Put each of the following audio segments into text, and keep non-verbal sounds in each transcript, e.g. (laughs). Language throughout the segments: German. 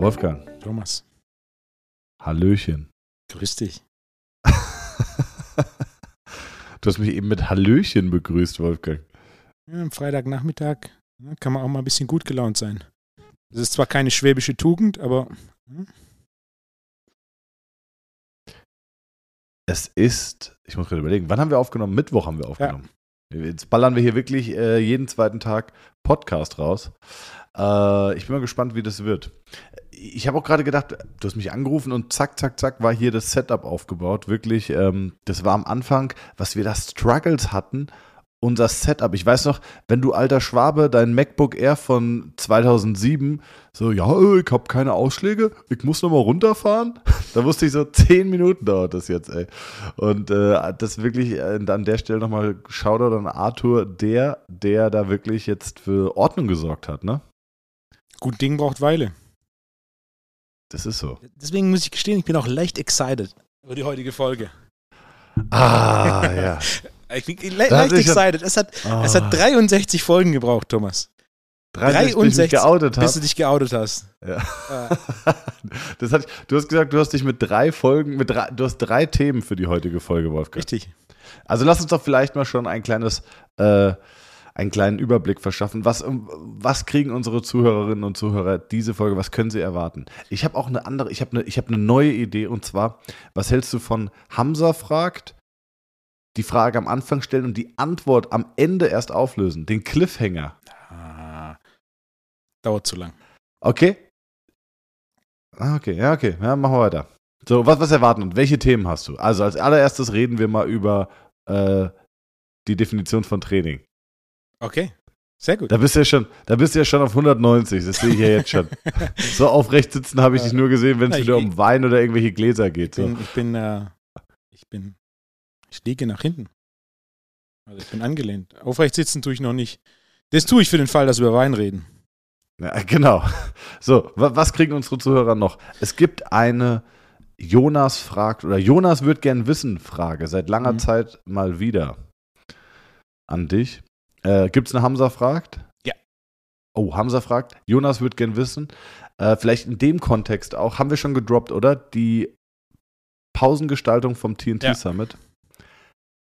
Wolfgang. Thomas. Hallöchen. Grüß dich. (laughs) du hast mich eben mit Hallöchen begrüßt, Wolfgang. Ja, am Freitagnachmittag ja, kann man auch mal ein bisschen gut gelaunt sein. Das ist zwar keine schwäbische Tugend, aber. Ja. Es ist, ich muss gerade überlegen, wann haben wir aufgenommen? Mittwoch haben wir aufgenommen. Ja. Jetzt ballern wir hier wirklich äh, jeden zweiten Tag Podcast raus. Äh, ich bin mal gespannt, wie das wird. Ich habe auch gerade gedacht, du hast mich angerufen und zack, zack, zack war hier das Setup aufgebaut. Wirklich, ähm, das war am Anfang, was wir da Struggles hatten unser Setup. Ich weiß noch, wenn du alter Schwabe dein MacBook Air von 2007 so, ja, ich habe keine Ausschläge, ich muss nochmal runterfahren. (laughs) da wusste ich so, zehn Minuten dauert das jetzt, ey. Und äh, das wirklich äh, an der Stelle nochmal Shoutout an Arthur, der, der da wirklich jetzt für Ordnung gesorgt hat, ne? Gut Ding braucht Weile. Das ist so. Deswegen muss ich gestehen, ich bin auch leicht excited über die heutige Folge. Ah, (laughs) ja. Ich bin le leicht excited. Es hat, oh. es hat 63 Folgen gebraucht, Thomas. 63, 63 bis, ich geoutet bis du dich geoutet hast. Ja. Ah. (laughs) Das hat, du hast gesagt, du hast dich mit drei Folgen, mit drei, du hast drei Themen für die heutige Folge, Wolfgang. Richtig. Also lass uns doch vielleicht mal schon ein kleines, äh, einen kleinen Überblick verschaffen. Was, was kriegen unsere Zuhörerinnen und Zuhörer diese Folge? Was können sie erwarten? Ich habe auch eine andere, ich habe eine, ich habe eine neue Idee und zwar, was hältst du von Hamza fragt? die Frage am Anfang stellen und die Antwort am Ende erst auflösen. Den Cliffhanger. Ah, dauert zu lang. Okay. Ah, okay, ja, okay. Ja, machen wir weiter. So, was, was erwarten und welche Themen hast du? Also, als allererstes reden wir mal über äh, die Definition von Training. Okay. Sehr gut. Da bist du ja schon, da bist du ja schon auf 190, das sehe ich ja jetzt schon. (laughs) so aufrecht sitzen habe ich dich nur gesehen, wenn es wieder um Wein oder irgendwelche Gläser geht. Ich bin, so. ich bin, äh, ich bin ich liege nach hinten. Also ich bin angelehnt. Aufrecht sitzen tue ich noch nicht. Das tue ich für den Fall, dass wir über Wein reden. Ja, genau. So, was kriegen unsere Zuhörer noch? Es gibt eine Jonas fragt oder Jonas wird gern wissen Frage seit langer mhm. Zeit mal wieder an dich. Äh, gibt es eine Hamza fragt? Ja. Oh, Hamza fragt. Jonas wird gern wissen. Äh, vielleicht in dem Kontext auch. Haben wir schon gedroppt, oder? Die Pausengestaltung vom TNT ja. Summit.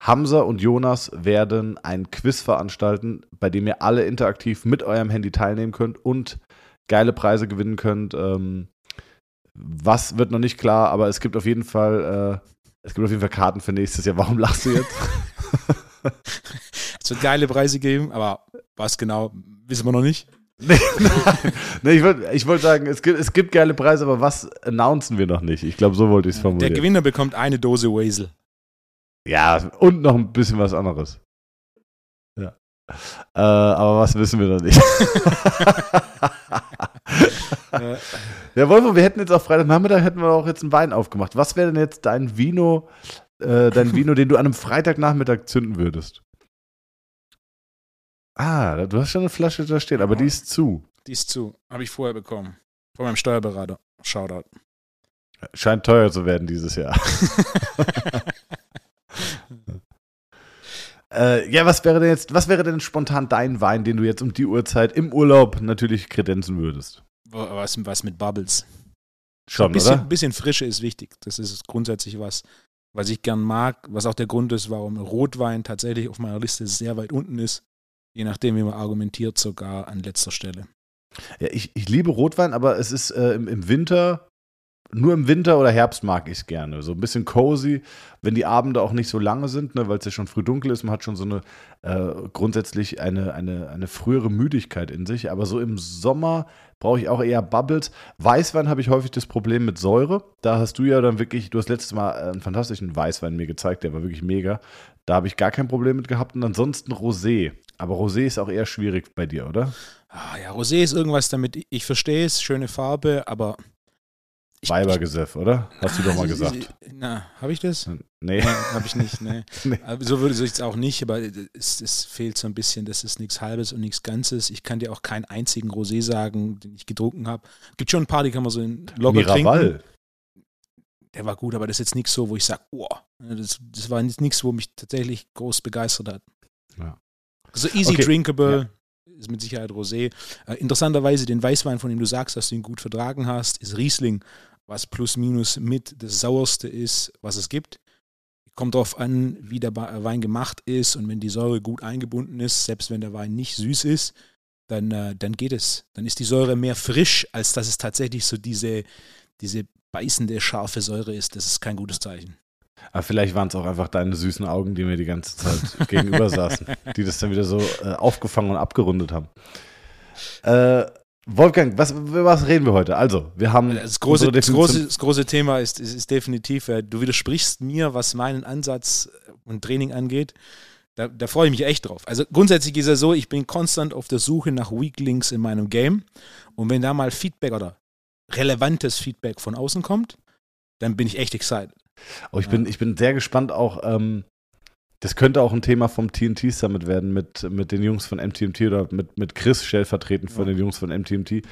Hamza und Jonas werden ein Quiz veranstalten, bei dem ihr alle interaktiv mit eurem Handy teilnehmen könnt und geile Preise gewinnen könnt. Ähm, was wird noch nicht klar, aber es gibt auf jeden Fall, äh, es gibt auf jeden Fall Karten für nächstes Jahr. Warum lachst du jetzt? (laughs) es wird geile Preise geben, aber was genau, wissen wir noch nicht. nee, nee, ich wollte ich wollt sagen, es gibt, es gibt geile Preise, aber was announcen wir noch nicht? Ich glaube, so wollte ich es formulieren. Der Gewinner bekommt eine Dose Wasel. Ja, und noch ein bisschen was anderes. Ja. Äh, aber was wissen wir noch nicht? (laughs) ja, Wolfo, wir hätten jetzt auf Freitagnachmittag hätten wir auch jetzt einen Wein aufgemacht. Was wäre denn jetzt dein Vino, äh, dein Vino, den du an einem Freitagnachmittag zünden würdest? Ah, du hast schon eine Flasche da stehen, aber die ist zu. Die ist zu. Habe ich vorher bekommen. Von meinem Steuerberater. Shoutout. Scheint teuer zu werden dieses Jahr. (laughs) Äh, ja, was wäre denn jetzt, was wäre denn spontan dein Wein, den du jetzt um die Uhrzeit im Urlaub natürlich kredenzen würdest? Was, was mit Bubbles. Schon, ein bisschen, oder? Ein bisschen Frische ist wichtig. Das ist grundsätzlich was, was ich gern mag, was auch der Grund ist, warum Rotwein tatsächlich auf meiner Liste sehr weit unten ist. Je nachdem, wie man argumentiert, sogar an letzter Stelle. Ja, ich, ich liebe Rotwein, aber es ist äh, im, im Winter nur im Winter oder Herbst mag ich es gerne. So ein bisschen cozy, wenn die Abende auch nicht so lange sind, ne, weil es ja schon früh dunkel ist. Man hat schon so eine äh, grundsätzlich eine, eine, eine frühere Müdigkeit in sich. Aber so im Sommer brauche ich auch eher Bubbles. Weißwein habe ich häufig das Problem mit Säure. Da hast du ja dann wirklich, du hast letztes Mal einen fantastischen Weißwein mir gezeigt, der war wirklich mega. Da habe ich gar kein Problem mit gehabt. Und ansonsten Rosé. Aber Rosé ist auch eher schwierig bei dir, oder? Ah, ja, Rosé ist irgendwas damit, ich verstehe es, schöne Farbe, aber Weibergesöff, oder? Hast du doch mal gesagt. Na, habe ich das? Nee. habe ich nicht, nee. (laughs) nee. So würde ich es auch nicht, aber es, es, fehlt so ein bisschen, das ist nichts Halbes und nichts Ganzes. Ich kann dir auch keinen einzigen Rosé sagen, den ich getrunken habe. Gibt schon ein paar, die kann man so in locker Miraval. trinken. Der war gut, aber das ist jetzt nichts so, wo ich sage, oh, das, das war nichts, wo mich tatsächlich groß begeistert hat. Ja. So easy okay. drinkable, ist mit Sicherheit Rosé. Äh, interessanterweise den Weißwein, von dem du sagst, dass du ihn gut vertragen hast, ist Riesling, was plus minus mit das sauerste ist, was es gibt. Kommt darauf an, wie der Wein gemacht ist und wenn die Säure gut eingebunden ist, selbst wenn der Wein nicht süß ist, dann, äh, dann geht es. Dann ist die Säure mehr frisch, als dass es tatsächlich so diese, diese beißende, scharfe Säure ist. Das ist kein gutes Zeichen. Aber vielleicht waren es auch einfach deine süßen Augen, die mir die ganze Zeit (laughs) gegenüber saßen, die das dann wieder so äh, aufgefangen und abgerundet haben. Äh, Wolfgang, was, was reden wir heute? Also, wir haben. Das große, das große, das große Thema ist, ist, ist definitiv, äh, du widersprichst mir, was meinen Ansatz und Training angeht. Da, da, freue ich mich echt drauf. Also grundsätzlich ist es so, ich bin konstant auf der Suche nach Weaklinks in meinem Game. Und wenn da mal Feedback oder relevantes Feedback von außen kommt, dann bin ich echt excited. Oh, ich, bin, ich bin sehr gespannt auch. Ähm, das könnte auch ein Thema vom TNT Summit werden mit, mit den Jungs von MTMT oder mit, mit Chris stellvertretend von ja. den Jungs von MTMT.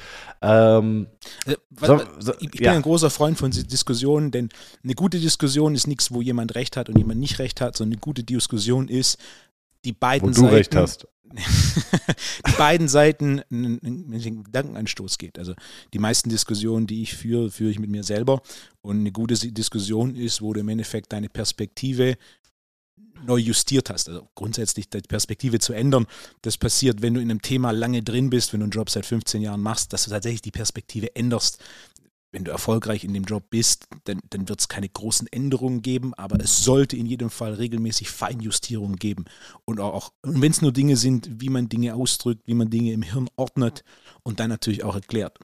Ähm, äh, so, so, ich bin ja. ein großer Freund von Diskussionen, denn eine gute Diskussion ist nichts, wo jemand recht hat und jemand nicht recht hat, sondern eine gute Diskussion ist, die beiden wo du Seiten, recht hast. (laughs) die beiden Seiten einen Gedankenanstoß gibt. Also die meisten Diskussionen, die ich führe, führe ich mit mir selber. Und eine gute Diskussion ist, wo du im Endeffekt deine Perspektive neu justiert hast. Also grundsätzlich die Perspektive zu ändern, das passiert, wenn du in einem Thema lange drin bist, wenn du einen Job seit 15 Jahren machst, dass du tatsächlich die Perspektive änderst wenn du erfolgreich in dem Job bist, dann, dann wird es keine großen Änderungen geben, aber es sollte in jedem Fall regelmäßig Feinjustierungen geben. Und auch, und wenn es nur Dinge sind, wie man Dinge ausdrückt, wie man Dinge im Hirn ordnet und dann natürlich auch erklärt.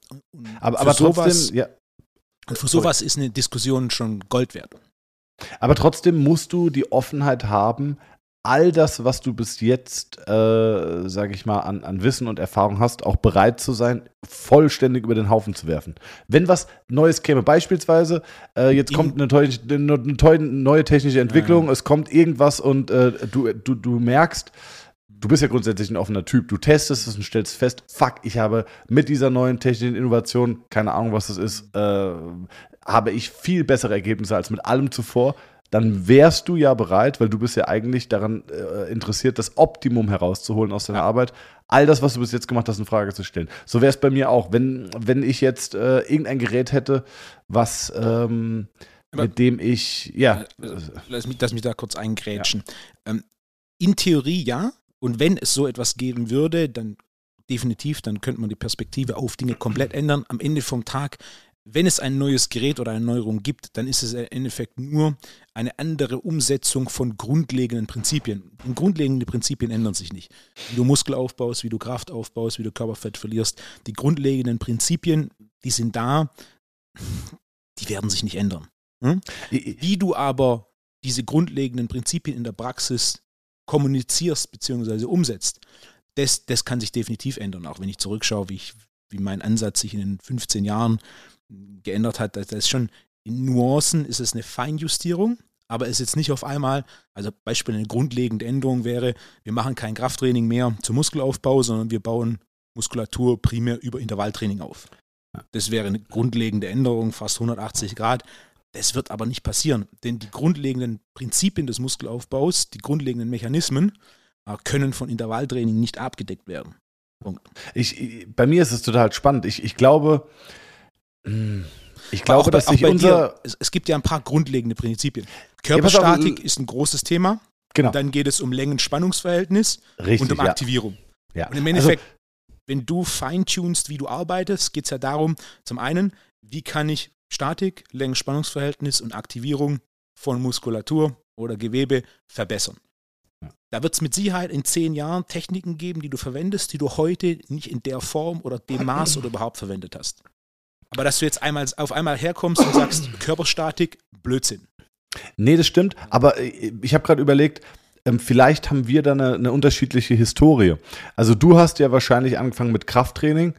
aber, aber trotzdem, ja. Und für sowas ist eine Diskussion schon Gold wert. Aber trotzdem musst du die Offenheit haben, all das, was du bis jetzt, äh, sage ich mal, an, an Wissen und Erfahrung hast, auch bereit zu sein, vollständig über den Haufen zu werfen. Wenn was Neues käme, beispielsweise, äh, jetzt kommt eine, eine, eine, neue technische Entwicklung, ja. es kommt irgendwas und äh, du, du, du merkst, du bist ja grundsätzlich ein offener Typ. Du testest es und stellst fest, fuck, ich habe mit dieser neuen technischen Innovation, keine Ahnung, was das ist, äh, habe ich viel bessere Ergebnisse als mit allem zuvor dann wärst du ja bereit, weil du bist ja eigentlich daran äh, interessiert, das Optimum herauszuholen aus deiner ja. Arbeit, all das, was du bis jetzt gemacht hast, in Frage zu stellen. So wäre es bei mir auch. Wenn, wenn ich jetzt äh, irgendein Gerät hätte, was ähm, mit dem ich, ja. Äh, lass mich, lass mich da kurz eingrätschen. Ja. Ähm, in Theorie ja. Und wenn es so etwas geben würde, dann definitiv, dann könnte man die Perspektive auf Dinge komplett ändern. Am Ende vom Tag wenn es ein neues Gerät oder eine Neuerung gibt, dann ist es im Endeffekt nur eine andere Umsetzung von grundlegenden Prinzipien. Und grundlegende Prinzipien ändern sich nicht. Wie du Muskel aufbaust, wie du Kraft aufbaust, wie du Körperfett verlierst. Die grundlegenden Prinzipien, die sind da, die werden sich nicht ändern. Hm? Wie du aber diese grundlegenden Prinzipien in der Praxis kommunizierst bzw. umsetzt, das, das kann sich definitiv ändern. Auch wenn ich zurückschaue, wie, ich, wie mein Ansatz sich in den 15 Jahren geändert hat. Das ist schon in Nuancen ist es eine Feinjustierung, aber es ist jetzt nicht auf einmal, also Beispiel eine grundlegende Änderung wäre, wir machen kein Krafttraining mehr zum Muskelaufbau, sondern wir bauen Muskulatur primär über Intervalltraining auf. Das wäre eine grundlegende Änderung, fast 180 Grad. Das wird aber nicht passieren, denn die grundlegenden Prinzipien des Muskelaufbaus, die grundlegenden Mechanismen äh, können von Intervalltraining nicht abgedeckt werden. Punkt. Ich, bei mir ist es total spannend. Ich, ich glaube. Ich glaube, auch, dass sich unser. Dir, es, gibt ja ein paar grundlegende Prinzipien. Körperstatik ja, ist ein großes Thema. Genau. Dann geht es um Längen-Spannungsverhältnis und um Aktivierung. Ja. Und im also Endeffekt, also, wenn du feintunst, wie du arbeitest, geht es ja darum, zum einen, wie kann ich Statik, Längen-Spannungsverhältnis und Aktivierung von Muskulatur oder Gewebe verbessern. Da wird es mit Sicherheit in zehn Jahren Techniken geben, die du verwendest, die du heute nicht in der Form oder dem Maß oder überhaupt verwendet hast. Aber dass du jetzt einmal auf einmal herkommst und sagst, (clears throat) Körperstatik, Blödsinn. Nee, das stimmt. Aber äh, ich habe gerade überlegt, ähm, vielleicht haben wir da eine, eine, unterschiedliche Historie. Also du hast ja wahrscheinlich angefangen mit Krafttraining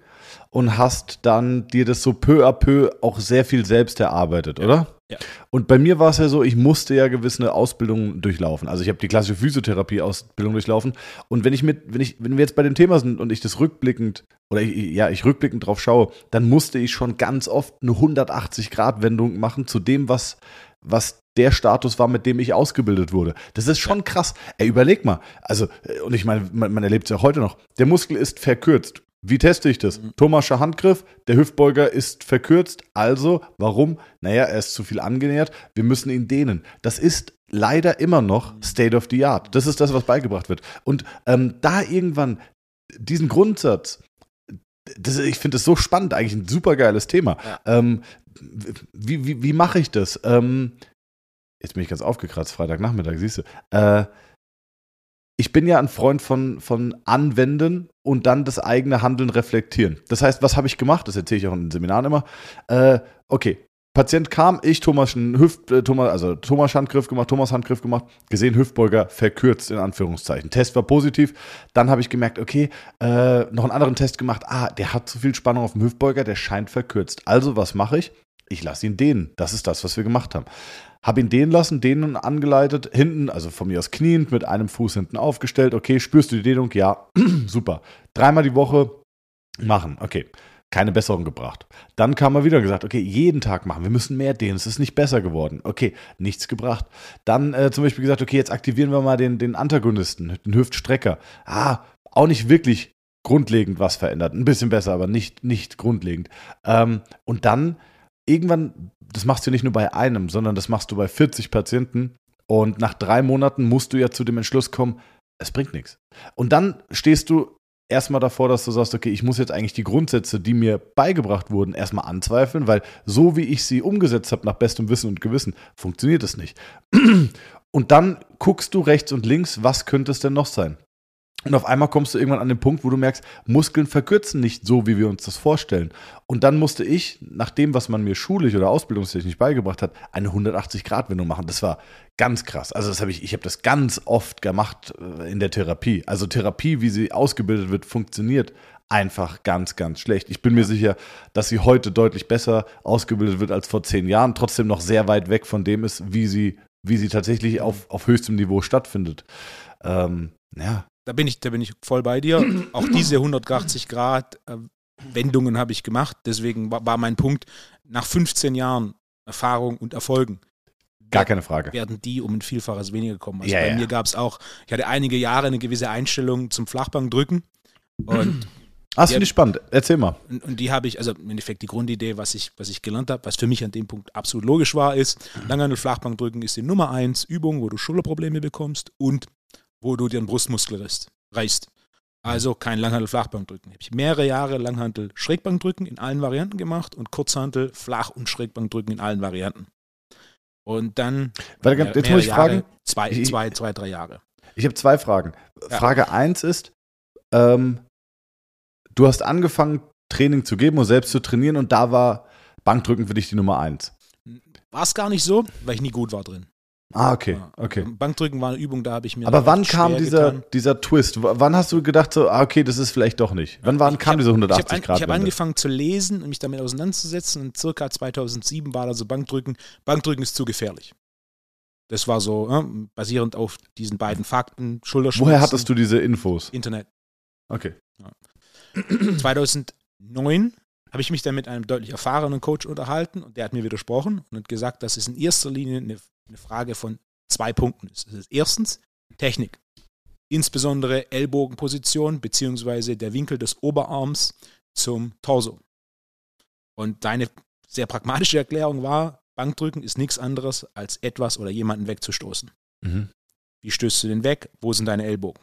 und hast dann dir das so peu à peu auch sehr viel selbst erarbeitet, ja. oder? Ja. Und bei mir war es ja so, ich musste ja gewisse Ausbildungen durchlaufen. Also ich habe die klassische Physiotherapie-Ausbildung durchlaufen. Und wenn ich mit, wenn ich, wenn wir jetzt bei dem Thema sind und ich das rückblickend oder ich, ja, ich rückblickend drauf schaue, dann musste ich schon ganz oft eine 180-Grad-Wendung machen zu dem, was, was der Status war, mit dem ich ausgebildet wurde. Das ist schon krass. Ey, überleg mal. Also, äh, und ich meine, man, man erlebt es ja heute noch. Der Muskel ist verkürzt. Wie teste ich das? Mhm. Thomascher Handgriff, der Hüftbeuger ist verkürzt. Also, warum? Naja, er ist zu viel angenähert. Wir müssen ihn dehnen. Das ist leider immer noch mhm. State of the Art. Das ist das, was beigebracht wird. Und ähm, da irgendwann diesen Grundsatz, das, ich finde das so spannend, eigentlich ein super geiles Thema. Ja. Ähm, wie wie, wie mache ich das? Ähm, jetzt bin ich ganz aufgekratzt, Freitagnachmittag, siehst du. Äh, ich bin ja ein Freund von, von Anwenden und dann das eigene Handeln reflektieren. Das heißt, was habe ich gemacht? Das erzähle ich auch in den Seminaren immer. Äh, okay, Patient kam, ich Thomas Hüft, äh, Thomas, also Thomas Handgriff gemacht, Thomas Handgriff gemacht, gesehen Hüftbeuger verkürzt in Anführungszeichen. Test war positiv. Dann habe ich gemerkt, okay, äh, noch einen anderen Test gemacht. Ah, der hat zu viel Spannung auf dem Hüftbeuger, der scheint verkürzt. Also was mache ich? Ich lasse ihn dehnen. Das ist das, was wir gemacht haben. Habe ihn dehnen lassen, dehnen angeleitet, hinten, also von mir aus kniend, mit einem Fuß hinten aufgestellt. Okay, spürst du die Dehnung? Ja, (clears throat) super. Dreimal die Woche machen. Okay, keine Besserung gebracht. Dann kam er wieder gesagt, okay, jeden Tag machen, wir müssen mehr dehnen, es ist nicht besser geworden. Okay, nichts gebracht. Dann äh, zum Beispiel gesagt, okay, jetzt aktivieren wir mal den, den Antagonisten, den Hüftstrecker. Ah, auch nicht wirklich grundlegend was verändert. Ein bisschen besser, aber nicht, nicht grundlegend. Ähm, und dann irgendwann, das machst du nicht nur bei einem, sondern das machst du bei 40 Patienten. Und nach drei Monaten musst du ja zu dem Entschluss kommen, es bringt nichts. Und dann stehst du erstmal davor, dass du sagst, okay, ich muss jetzt eigentlich die Grundsätze, die mir beigebracht wurden, erstmal anzweifeln, weil so wie ich sie umgesetzt habe, nach bestem Wissen und Gewissen, funktioniert es nicht. (clears throat) Und dann guckst du rechts und links, was könnte es denn noch sein? Und auf einmal kommst du irgendwann an den Punkt, wo du merkst, Muskeln verkürzen nicht so, wie wir uns das vorstellen. Und dann musste ich, nach dem, was man mir schulisch oder ausbildungstechnisch beigebracht hat, eine 180-Grad-Wendung machen. Das war ganz krass. Also das habe ich, ich habe das ganz oft gemacht äh, in der Therapie. Also Therapie, wie sie ausgebildet wird, funktioniert einfach ganz, ganz schlecht. Ich bin mir sicher, dass sie heute deutlich besser ausgebildet wird als vor zehn Jahren, trotzdem noch sehr weit weg von dem ist, wie sie, wie sie tatsächlich auf, auf höchstem Niveau stattfindet. Ähm, ja, da bin ich, da bin ich voll bei dir. (clears throat) Auch diese 180 Grad äh, Wendungen habe ich gemacht. Deswegen war, war, mein Punkt, nach 15 Jahren Erfahrung und Erfolgen. Gar keine Frage. Werden die um ein Vielfaches weniger kommen. Also ja, bei ja. mir gab es auch, ich hatte einige Jahre eine gewisse Einstellung zum Flachbankdrücken. Und (clears throat) Ah, das finde ich spannend. Erzähl mal. Und, und die habe ich, also im Endeffekt die Grundidee, was ich, was ich gelernt habe, was für mich an dem Punkt absolut logisch war, ist, Langhandel Flachbankdrücken ist die Nummer eins Übung, wo du Schulterprobleme bekommst und wo du dir den Brustmuskel reißt. Also kein Langhantel-Flachbankdrücken. Habe ich mehrere Jahre Langhantel-Schrägbankdrücken in allen Varianten gemacht und Kurzhantel Flach- und Schrägbankdrücken in allen Varianten. Und dann Warte, mehr, jetzt muss ich Jahre, fragen. Zwei, ich, zwei, zwei, drei Jahre. Ich habe zwei Fragen. Ja. Frage 1 ist, ähm, du hast angefangen, Training zu geben und selbst zu trainieren und da war Bankdrücken für dich die Nummer 1. War es gar nicht so, weil ich nie gut war drin. Ah, okay, okay. Bankdrücken war eine Übung, da habe ich mir. Aber wann kam dieser, dieser Twist? wann hast du gedacht, so, ah, okay, das ist vielleicht doch nicht? Wann waren, kam hab, diese 180 ich hab, Grad? Ich habe angefangen zu lesen und mich damit auseinanderzusetzen und circa 2007 war also Bankdrücken. Bankdrücken ist zu gefährlich. Das war so, äh, basierend auf diesen beiden Fakten, Schulterschmerzen. Woher hattest du diese Infos? Internet. Okay. Ja. 2009 habe ich mich dann mit einem deutlich erfahrenen Coach unterhalten und der hat mir widersprochen und hat gesagt, dass es in erster Linie eine eine Frage von zwei Punkten ist. Das ist erstens Technik, insbesondere Ellbogenposition bzw. der Winkel des Oberarms zum Torso. Und deine sehr pragmatische Erklärung war, Bankdrücken ist nichts anderes als etwas oder jemanden wegzustoßen. Mhm. Wie stößt du den weg? Wo sind deine Ellbogen?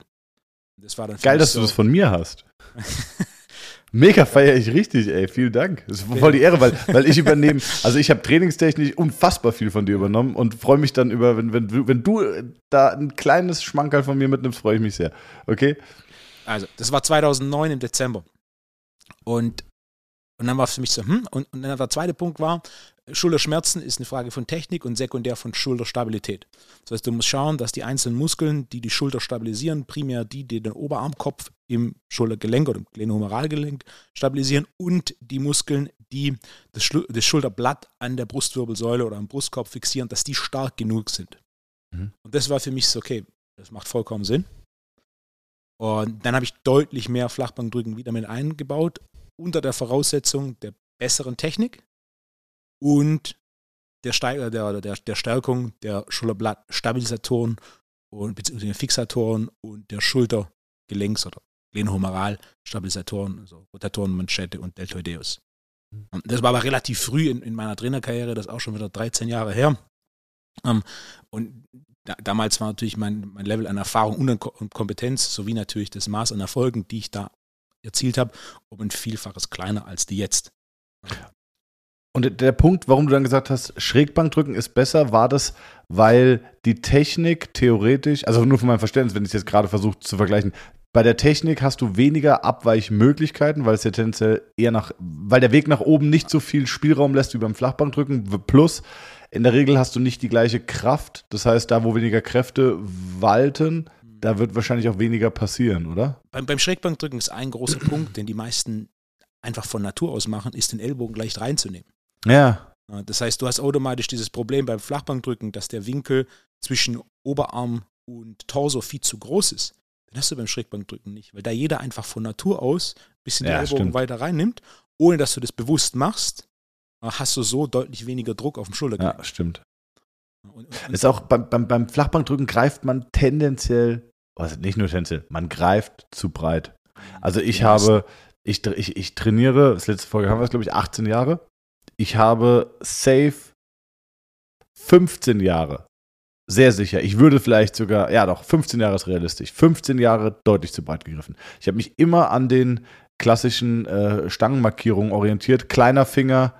Das war dann Geil, dass so, du das von mir hast. (laughs) Mega feiere ich richtig, ey. Vielen Dank. Das ist voll die Ehre, weil, weil ich übernehme, (laughs) also ich habe trainingstechnisch unfassbar viel von dir übernommen und freue mich dann über, wenn, wenn, du, wenn du da ein kleines Schmankerl von mir mitnimmst, freue ich mich sehr. Okay? Also, das war 2009 im Dezember. Und, und dann war es für mich so, hm, und, und dann der zweite Punkt war, Schulterschmerzen ist eine Frage von Technik und sekundär von Schulterstabilität. Das heißt, du musst schauen, dass die einzelnen Muskeln, die die Schulter stabilisieren, primär die, die den Oberarmkopf im Schultergelenk oder im Glenohumeralgelenk stabilisieren und die Muskeln, die das, das, Schulterblatt an der Brustwirbelsäule oder am Brustkopf fixieren, dass die stark genug sind. Mhm. Und das war für mich so, okay, das macht vollkommen Sinn. Und dann habe ich deutlich mehr Flachbankdrücken wieder mit eingebaut, unter der Voraussetzung der besseren Technik und der, Steiger, der, der, der Stärkung der Schulterblattstabilisatoren und beziehungsweise Fixatoren und der Schultergelenks- oder Glenohumeral-Stabilisatoren, also Rotatoren, Manschette und Deltoideus. Mhm. Das war aber relativ früh in, in meiner Trainerkarriere, das ist auch schon wieder 13 Jahre her. Ähm, und da, damals war natürlich mein, mein Level an Erfahrung und Kompetenz sowie natürlich das Maß an Erfolgen, die ich da erzielt habe, um ein Vielfaches kleiner als die jetzt. Und der Punkt, warum du dann gesagt hast, Schrägbankdrücken ist besser, war das, weil die Technik theoretisch, also nur von meinem Verständnis, wenn ich es jetzt gerade versuche zu vergleichen, bei der Technik hast du weniger Abweichmöglichkeiten, weil es ja tendenziell eher nach, weil der Weg nach oben nicht so viel Spielraum lässt wie beim Flachbankdrücken. Plus, in der Regel hast du nicht die gleiche Kraft. Das heißt, da, wo weniger Kräfte walten, da wird wahrscheinlich auch weniger passieren, oder? Beim, beim Schrägbankdrücken ist ein großer Punkt, den die meisten einfach von Natur aus machen, ist den Ellbogen leicht reinzunehmen. Ja. Das heißt, du hast automatisch dieses Problem beim Flachbankdrücken, dass der Winkel zwischen Oberarm und Torso viel zu groß ist. Den hast du beim Schrägbankdrücken nicht, weil da jeder einfach von Natur aus ein bisschen ja, den Ellbogen stimmt. weiter reinnimmt, ohne dass du das bewusst machst, hast du so deutlich weniger Druck auf dem Schultergelenk. Ja, stimmt. Und, und, ist auch beim, beim, beim Flachbankdrücken greift man tendenziell, also nicht nur tendenziell, man greift zu breit. Also ich ja, habe, ich, ich, ich trainiere, das letzte Folge haben wir es, glaube ich, 18 Jahre. Ich habe safe 15 Jahre. Sehr sicher. Ich würde vielleicht sogar, ja doch, 15 Jahre ist realistisch. 15 Jahre deutlich zu breit gegriffen. Ich habe mich immer an den klassischen äh, Stangenmarkierungen orientiert. Kleiner Finger,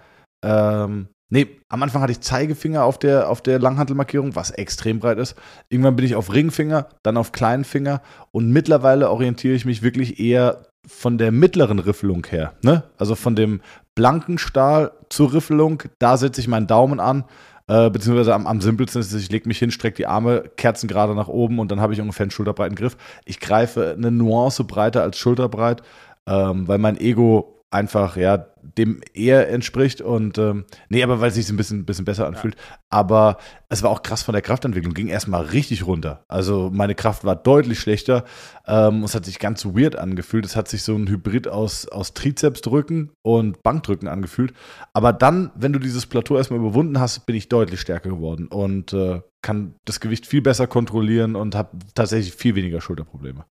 ähm, nee, am Anfang hatte ich Zeigefinger auf der, auf der Langhantelmarkierung, was extrem breit ist. Irgendwann bin ich auf Ringfinger, dann auf kleinen Finger und mittlerweile orientiere ich mich wirklich eher von der mittleren Riffelung her. Ne? Also von dem blanken Stahl zur Riffelung, da setze ich meinen Daumen an. Äh, beziehungsweise am, am simpelsten ist, ich lege mich hin, strecke die Arme Kerzen gerade nach oben und dann habe ich ungefähr einen schulterbreiten Griff. Ich greife eine Nuance breiter als schulterbreit, ähm, weil mein Ego einfach ja dem eher entspricht und ähm, nee, aber weil es sich ein bisschen, bisschen besser anfühlt. Ja. Aber es war auch krass von der Kraftentwicklung, ging erstmal richtig runter. Also meine Kraft war deutlich schlechter. Ähm, es hat sich ganz weird angefühlt. Es hat sich so ein Hybrid aus, aus Trizepsdrücken und Bankdrücken angefühlt. Aber dann, wenn du dieses Plateau erstmal überwunden hast, bin ich deutlich stärker geworden und äh, kann das Gewicht viel besser kontrollieren und habe tatsächlich viel weniger Schulterprobleme.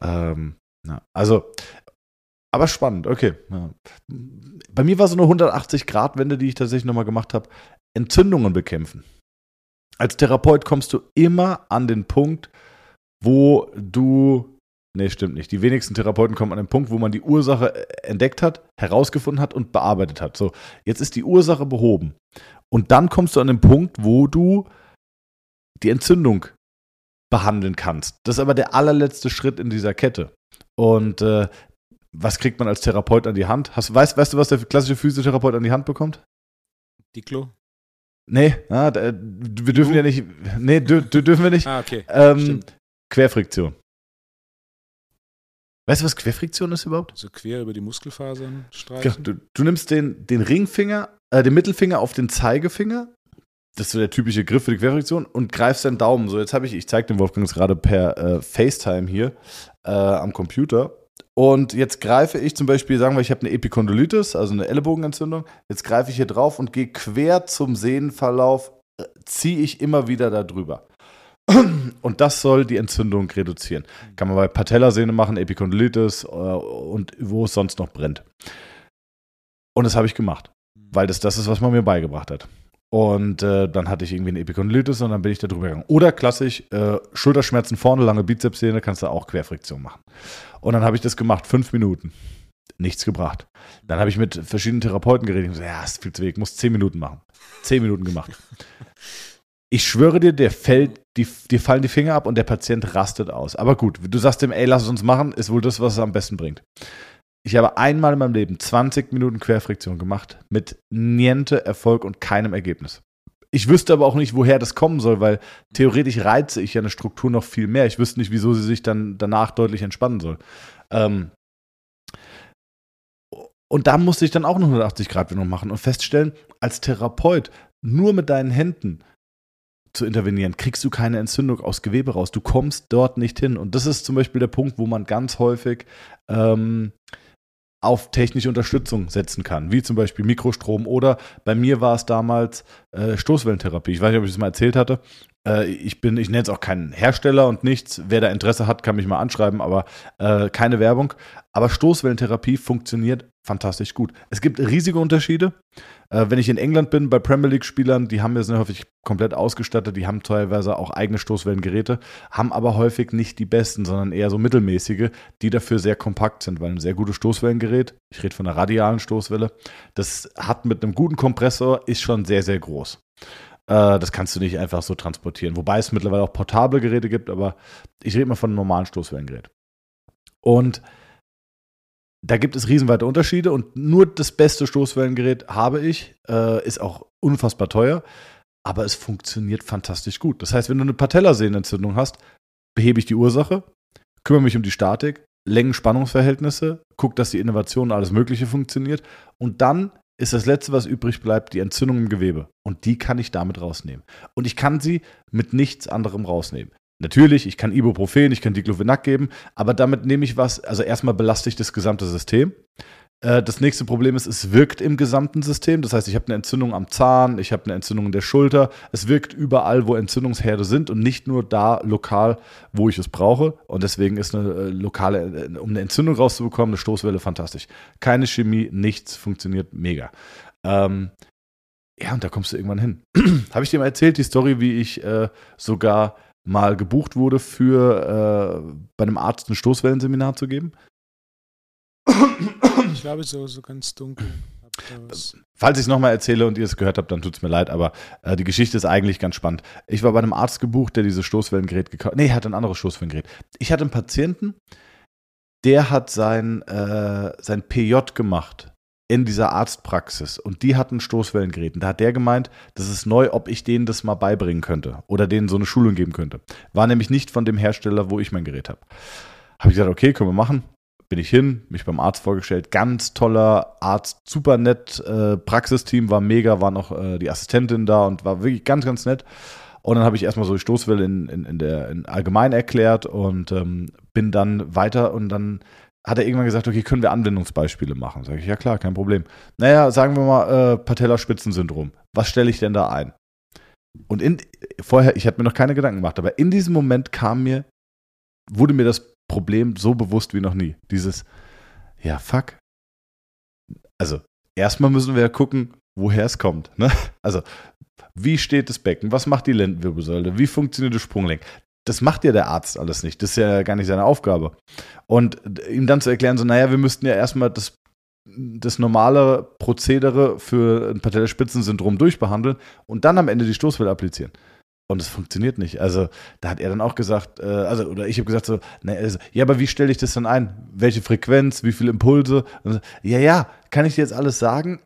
Ähm, ja, also aber spannend, okay. Ja. Bei mir war so eine 180-Grad-Wende, die ich tatsächlich nochmal gemacht habe. Entzündungen bekämpfen. Als Therapeut kommst du immer an den Punkt, wo du. Nee, stimmt nicht. Die wenigsten Therapeuten kommen an den Punkt, wo man die Ursache äh, entdeckt hat, herausgefunden hat und bearbeitet hat. So, jetzt ist die Ursache behoben. Und dann kommst du an den Punkt, wo du die Entzündung behandeln kannst. Das ist aber der allerletzte Schritt in dieser Kette. Und äh, was kriegt man als Therapeut an die Hand? Hast, weißt, weißt du, was der klassische Physiotherapeut an die Hand bekommt? Diklo? Nee, ah, da, wir dürfen du? ja nicht. Nee, dürfen wir nicht. Ah, okay. Ähm, Querfriktion. Weißt du, was Querfriktion ist überhaupt? So quer über die Muskelfasern streichen. Du, du nimmst den, den Ringfinger, äh, den Mittelfinger auf den Zeigefinger. Das ist so der typische Griff für die Querfriktion und greifst deinen Daumen. So, jetzt habe ich, ich zeige dem Wolfgang gerade per äh, FaceTime hier äh, am Computer. Und jetzt greife ich zum Beispiel, sagen wir, ich habe eine Epikondylitis, also eine Ellenbogenentzündung. Jetzt greife ich hier drauf und gehe quer zum Sehnenverlauf, ziehe ich immer wieder da drüber. (clears throat) Und das soll die Entzündung reduzieren. Kann man bei Patellasehne machen, Epikondylitis äh, und wo es sonst noch brennt. Und das habe ich gemacht, weil das das ist, was man mir beigebracht hat. Und äh, dann hatte ich irgendwie eine Epikondylitis und dann bin ich da drüber gegangen. Oder klassisch, äh, Schulterschmerzen vorne, lange Bizepssehne, kannst du auch Querfriktion machen. Und dann habe ich das gemacht, fünf Minuten. Nichts gebracht. Dann habe ich mit verschiedenen Therapeuten geredet. Ich so, ja, ist viel zu wenig, muss zehn Minuten machen. Zehn Minuten gemacht. Ich schwöre dir, der fällt, die, dir fallen die Finger ab und der Patient rastet aus. Aber gut, du sagst dem, ey, lass es uns machen, ist wohl das, was es am besten bringt. Ich habe einmal in meinem Leben 20 Minuten Querfriktion gemacht mit niente Erfolg und keinem Ergebnis. Ich wüsste aber auch nicht, woher das kommen soll, weil theoretisch reize ich ja eine Struktur noch viel mehr. Ich wüsste nicht, wieso sie sich dann danach deutlich entspannen soll. Ähm und da musste ich dann auch eine 180-Grad-Wendung machen und feststellen, als Therapeut nur mit deinen Händen zu intervenieren, kriegst du keine Entzündung aus Gewebe raus. Du kommst dort nicht hin. Und das ist zum Beispiel der Punkt, wo man ganz häufig ähm, auf technische Unterstützung setzen kann, wie zum Beispiel Mikrostrom oder bei mir war es damals äh, Stoßwellentherapie. Ich weiß nicht, ob ich das mal erzählt hatte. Äh, ich bin, ich nenne es auch keinen Hersteller und nichts. Wer da Interesse hat, kann mich mal anschreiben, aber äh, keine Werbung. Aber Stoßwellentherapie funktioniert fantastisch gut. Es gibt riesige Unterschiede. Äh, wenn ich in England bin, bei Premier League-Spielern, die haben wir sind häufig komplett ausgestattet, die haben teilweise auch eigene Stoßwellengeräte, haben aber häufig nicht die besten, sondern eher so mittelmäßige, die dafür sehr kompakt sind, weil ein sehr gutes Stoßwellengerät, ich rede von einer radialen Stoßwelle, das hat mit einem guten Kompressor, ist schon sehr, sehr groß. Äh, das kannst du nicht einfach so transportieren. Wobei es mittlerweile auch portable Geräte gibt, aber ich rede mal von einem normalen Stoßwellengerät. Und da gibt es riesenweite Unterschiede und nur das beste Stoßwellengerät habe ich, äh, ist auch unfassbar teuer, aber es funktioniert fantastisch gut. Das heißt, wenn du eine Patellasehnenentzündung hast, behebe ich die Ursache, kümmere mich um die Statik, Längen-Spannungsverhältnisse, gucke, dass die Innovation und alles Mögliche funktioniert und dann ist das Letzte, was übrig bleibt, die Entzündung im Gewebe. Und die kann ich damit rausnehmen. Und ich kann sie mit nichts anderem rausnehmen. Natürlich, ich kann Ibuprofen, ich kann Diclofenac geben, aber damit nehme ich was, also erstmal belaste ich das gesamte System. Äh, das nächste Problem ist, es wirkt im gesamten System. Das heißt, ich habe eine Entzündung am Zahn, ich habe eine Entzündung in der Schulter. Es wirkt überall, wo Entzündungsherde sind und nicht nur da lokal, wo ich es brauche. Und deswegen ist eine äh, lokale, äh, um eine Entzündung rauszubekommen, eine Stoßwelle fantastisch. Keine Chemie, nichts funktioniert mega. Ähm, ja, und da kommst du irgendwann hin. (clears throat) habe ich dir mal erzählt, die Story, wie ich äh, sogar mal gebucht wurde, für äh, bei einem Arzt ein Stoßwellenseminar zu geben? Ich glaube, so, so ganz dunkel. Falls ich es nochmal erzähle und ihr es gehört habt, dann tut es mir leid, aber äh, die Geschichte ist eigentlich ganz spannend. Ich war bei einem Arzt gebucht, der dieses Stoßwellengerät gekauft Nee, er hat ein anderes Stoßwellengerät. Ich hatte einen Patienten, der hat sein, äh, sein PJ gemacht in dieser Arztpraxis und die hatten Stoßwellengeräten. Da hat der gemeint, das ist neu, ob ich denen das mal beibringen könnte oder denen so eine Schulung geben könnte. War nämlich nicht von dem Hersteller, wo ich mein Gerät habe. Habe ich gesagt, okay, können wir machen. Bin ich hin, mich beim Arzt vorgestellt. Ganz toller Arzt, super nett. Äh, Praxisteam war mega, war noch äh, die Assistentin da und war wirklich ganz, ganz nett. Und dann habe ich erstmal so die Stoßwelle in, in, in, der, in allgemein erklärt und ähm, bin dann weiter und dann hat er irgendwann gesagt, okay, können wir Anwendungsbeispiele machen? Sage ich, ja klar, kein Problem. Naja, sagen wir mal äh, Patellaspitzensyndrom. Was stelle ich denn da ein? Und in, vorher, ich hatte mir noch keine Gedanken gemacht, aber in diesem Moment kam mir, wurde mir das Problem so bewusst wie noch nie. Dieses, ja, fuck. Also, erstmal müssen wir ja gucken, woher es kommt. Ne? Also, wie steht das Becken? Was macht die Lendenwirbelsäule? Wie funktioniert das Sprunglenk? Das macht ja der Arzt alles nicht. Das ist ja gar nicht seine Aufgabe. Und ihm dann zu erklären, so, naja, wir müssten ja erstmal das, das normale Prozedere für ein Patellaspitzensyndrom durchbehandeln und dann am Ende die Stoßwelle applizieren. Und es funktioniert nicht. Also, da hat er dann auch gesagt, äh, also, oder ich habe gesagt so, na, also, ja, aber wie stelle ich das dann ein? Welche Frequenz, wie viele Impulse? So, ja, ja, kann ich dir jetzt alles sagen,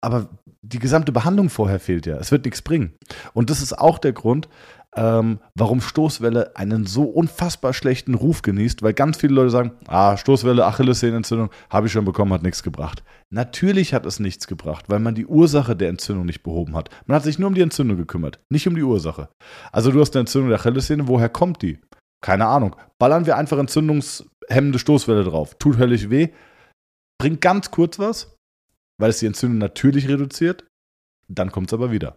aber die gesamte Behandlung vorher fehlt ja. Es wird nichts bringen. Und das ist auch der Grund, ähm, warum Stoßwelle einen so unfassbar schlechten Ruf genießt, weil ganz viele Leute sagen, ah, Stoßwelle, Achillessehnenentzündung, habe ich schon bekommen, hat nichts gebracht. Natürlich hat es nichts gebracht, weil man die Ursache der Entzündung nicht behoben hat. Man hat sich nur um die Entzündung gekümmert, nicht um die Ursache. Also du hast eine Entzündung der Achillessehne, woher kommt die? Keine Ahnung. Ballern wir einfach entzündungshemmende Stoßwelle drauf. Tut höllisch weh, bringt ganz kurz was, weil es die Entzündung natürlich reduziert, dann kommt es aber wieder.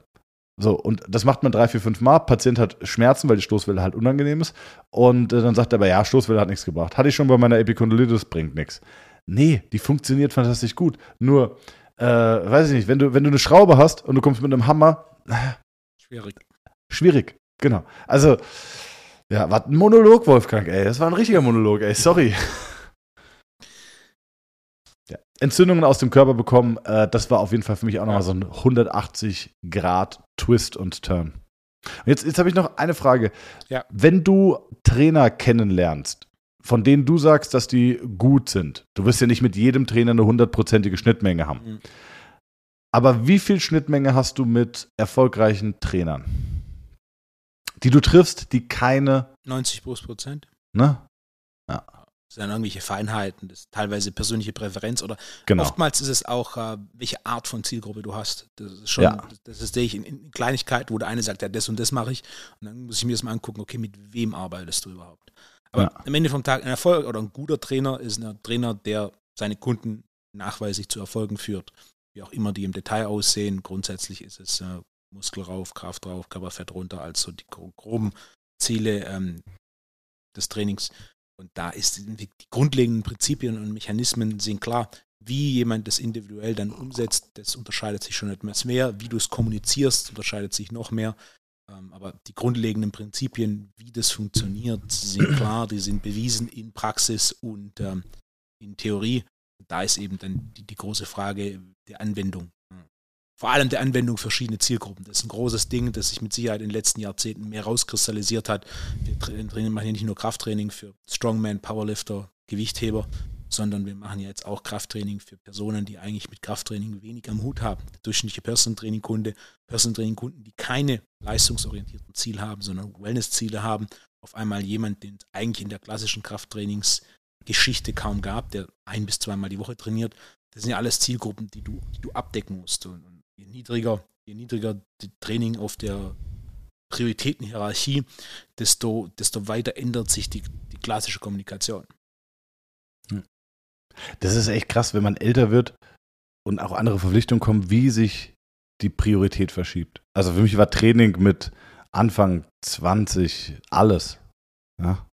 So, und das macht man drei, vier, fünf Mal. Patient hat Schmerzen, weil die Stoßwelle halt unangenehm ist. Und äh, dann sagt er aber, ja, Stoßwelle hat nichts gebracht. Hatte ich schon bei meiner Epikondylitis, bringt nichts. Nee, die funktioniert fantastisch gut. Nur, äh, weiß ich nicht, wenn du, wenn du eine Schraube hast und du kommst mit einem Hammer. Schwierig. Schwierig, genau. Also, ja, war ein Monolog, Wolfgang, ey. Das war ein richtiger Monolog, ey. Sorry. Entzündungen aus dem Körper bekommen, äh, das war auf jeden Fall für mich auch nochmal so ein 180 Grad Twist und Turn. Und jetzt, jetzt habe ich noch eine Frage. Ja. Wenn du Trainer kennenlernst, von denen du sagst, dass die gut sind, du wirst ja nicht mit jedem Trainer eine hundertprozentige Schnittmenge haben. Mhm. Aber wie viel Schnittmenge hast du mit erfolgreichen Trainern? Die du triffst, die keine 90 Prozent. Ne? Das sind irgendwelche Feinheiten, das ist teilweise persönliche Präferenz oder genau. oftmals ist es auch, äh, welche Art von Zielgruppe du hast. Das ist schon, ja. das, das sehe ich in, in Kleinigkeiten, wo der eine sagt, ja, das und das mache ich. Und dann muss ich mir das mal angucken, okay, mit wem arbeitest du überhaupt? Aber ja. am Ende vom Tag, ein Erfolg oder ein guter Trainer ist ein Trainer, der seine Kunden nachweislich zu Erfolgen führt. Wie auch immer die im Detail aussehen. Grundsätzlich ist es äh, Muskel rauf, Kraft drauf, Körperfett runter, also die groben Ziele ähm, des Trainings. Und da ist die grundlegenden Prinzipien und Mechanismen sind klar. Wie jemand das individuell dann umsetzt, das unterscheidet sich schon etwas mehr. Wie du es kommunizierst, unterscheidet sich noch mehr. Ähm, aber die grundlegenden Prinzipien, wie das funktioniert, sind (clears throat) klar, die sind bewiesen in Praxis und ähm, in Theorie. Da ist eben dann die, die große Frage der Anwendung. Vor allem der Anwendung verschiedener Zielgruppen. Das ist ein großes Ding, das sich mit Sicherheit in den letzten Jahrzehnten mehr rauskristallisiert hat. Wir trainieren, machen ja nicht nur Krafttraining für Strongman, Powerlifter, Gewichtheber, sondern wir machen ja jetzt auch Krafttraining für Personen, die eigentlich mit Krafttraining wenig am Hut haben. Durchschnittliche Personentraining-Kunde, Personentraining-Kunden, die keine leistungsorientierten Ziele haben, sondern Wellness-Ziele haben. Auf einmal jemand, den es eigentlich in der klassischen Krafttrainingsgeschichte kaum gab, der ein bis zweimal die Woche trainiert. Das sind ja alles Zielgruppen, die du, die du abdecken musst. Und je niedriger, je niedriger das Training auf der Prioritätenhierarchie, desto, desto weiter ändert sich die, die klassische Kommunikation. Das ist echt krass, wenn man älter wird und auch andere Verpflichtungen kommen, wie sich die Priorität verschiebt. Also für mich war Training mit Anfang 20 alles. Ja.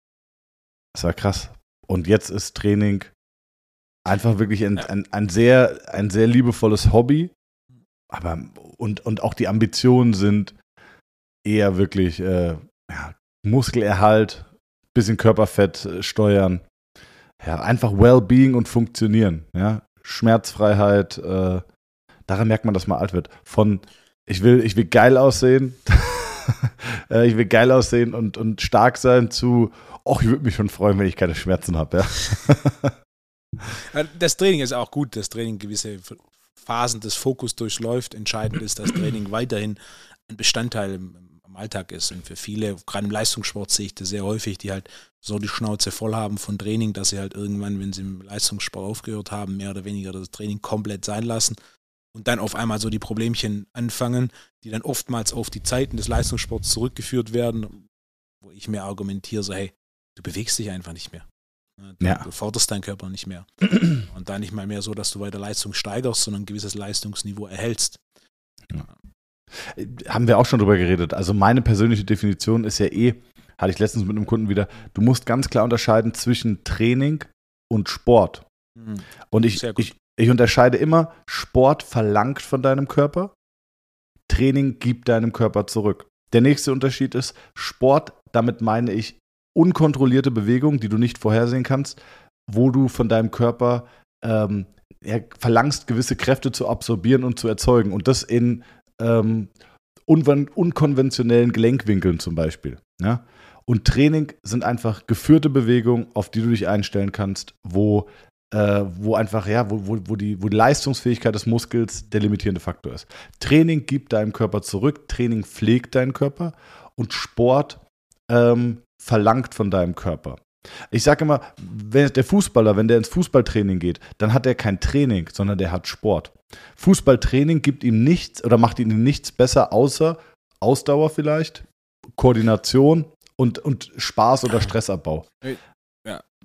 Das war krass. Und jetzt ist Training einfach wirklich ein, ein, ein, sehr, ein sehr liebevolles Hobby. Aber und, und auch die Ambitionen sind eher wirklich äh, ja, Muskelerhalt, bisschen Körperfett äh, steuern ja, einfach Wellbeing und Funktionieren, ja, Schmerzfreiheit, äh, daran merkt man, dass man alt wird. Von ich will, ich will geil aussehen, (laughs) äh, ich will geil aussehen und, und stark sein zu, ach, ich würde mich schon freuen, wenn ich keine Schmerzen habe, ja. (laughs) Das Training ist auch gut, dass Training gewisse Phasen des Fokus durchläuft. Entscheidend ist, dass Training weiterhin ein Bestandteil im Alltag ist. Und für viele, gerade im Leistungssport sehe ich das sehr häufig, die halt so die Schnauze voll haben von Training, dass sie halt irgendwann, wenn sie im Leistungssport aufgehört haben, mehr oder weniger das Training komplett sein lassen und dann auf einmal so die Problemchen anfangen, die dann oftmals auf die Zeiten des Leistungssports zurückgeführt werden, wo ich mir argumentiere, so hey, du bewegst dich einfach nicht mehr. Du, ja. forderst deinen Körper nicht mehr. (clears throat) Und da nicht mal mehr so, dass du weiter Leistung steigerst, sondern ein gewisses Leistungsniveau erhältst. Ja. Haben wir auch schon drüber geredet. Also meine persönliche Definition ist ja eh, hatte ich letztens mit einem Kunden wieder, du musst ganz klar unterscheiden zwischen Training und Sport. Mhm. Und ich, ich, ich unterscheide immer, Sport verlangt von deinem Körper, Training gibt deinem Körper zurück. Der nächste Unterschied ist Sport, damit meine ich unkontrollierte Bewegung, die du nicht vorhersehen kannst, wo du von deinem Körper ähm, ja, verlangst, gewisse Kräfte zu absorbieren und zu erzeugen. Und das in ähm, unkonventionellen Gelenkwinkeln zum Beispiel. Ja? Und Training sind einfach geführte Bewegungen, auf die du dich einstellen kannst, wo, äh, wo einfach, ja, wo, wo, wo, die, wo die Leistungsfähigkeit des Muskels der limitierende Faktor ist. Training gibt deinem Körper zurück, Training pflegt deinen Körper und Sport ähm, verlangt von deinem Körper. Ich sage immer, wenn der Fußballer, wenn der ins Fußballtraining geht, dann hat er kein Training, sondern der hat Sport. Fußballtraining gibt ihm nichts oder macht ihm nichts besser, außer Ausdauer vielleicht, Koordination und, und Spaß oder Stressabbau.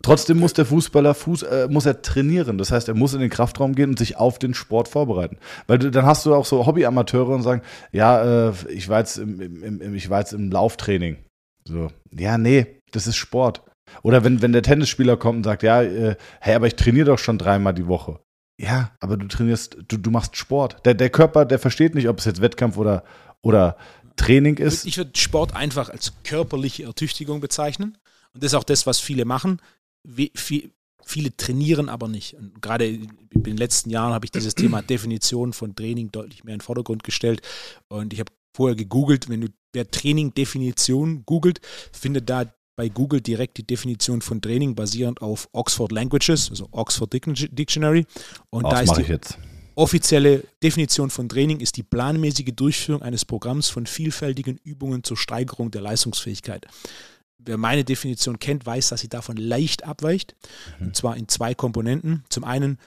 Trotzdem muss der Fußballer Fuß, äh, muss er trainieren. Das heißt, er muss in den Kraftraum gehen und sich auf den Sport vorbereiten. Weil du, dann hast du auch so Hobbyamateure und sagen, ja, äh, ich war jetzt im, im, im, ich war jetzt im Lauftraining. So, ja, nee, das ist Sport. Oder wenn, wenn der Tennisspieler kommt und sagt, ja, äh, hey, aber ich trainiere doch schon dreimal die Woche. Ja, aber du trainierst, du, du machst Sport. Der, der Körper, der versteht nicht, ob es jetzt Wettkampf oder, oder Training ist. Ich würde Sport einfach als körperliche Ertüchtigung bezeichnen. Und das ist auch das, was viele machen. Wie, viel, viele trainieren aber nicht. Und gerade in den letzten Jahren habe ich dieses Thema Definition von Training deutlich mehr in den Vordergrund gestellt. Und ich habe vorher gegoogelt, wenn du wer Training Definition googelt, findet da bei Google direkt die Definition von Training basierend auf Oxford Languages, also Oxford Dictionary. Und Was da ist die offizielle Definition von Training ist die planmäßige Durchführung eines Programms von vielfältigen Übungen zur Steigerung der Leistungsfähigkeit. Wer meine Definition kennt, weiß, dass sie davon leicht abweicht. Mhm. Und zwar in zwei Komponenten. Zum einen,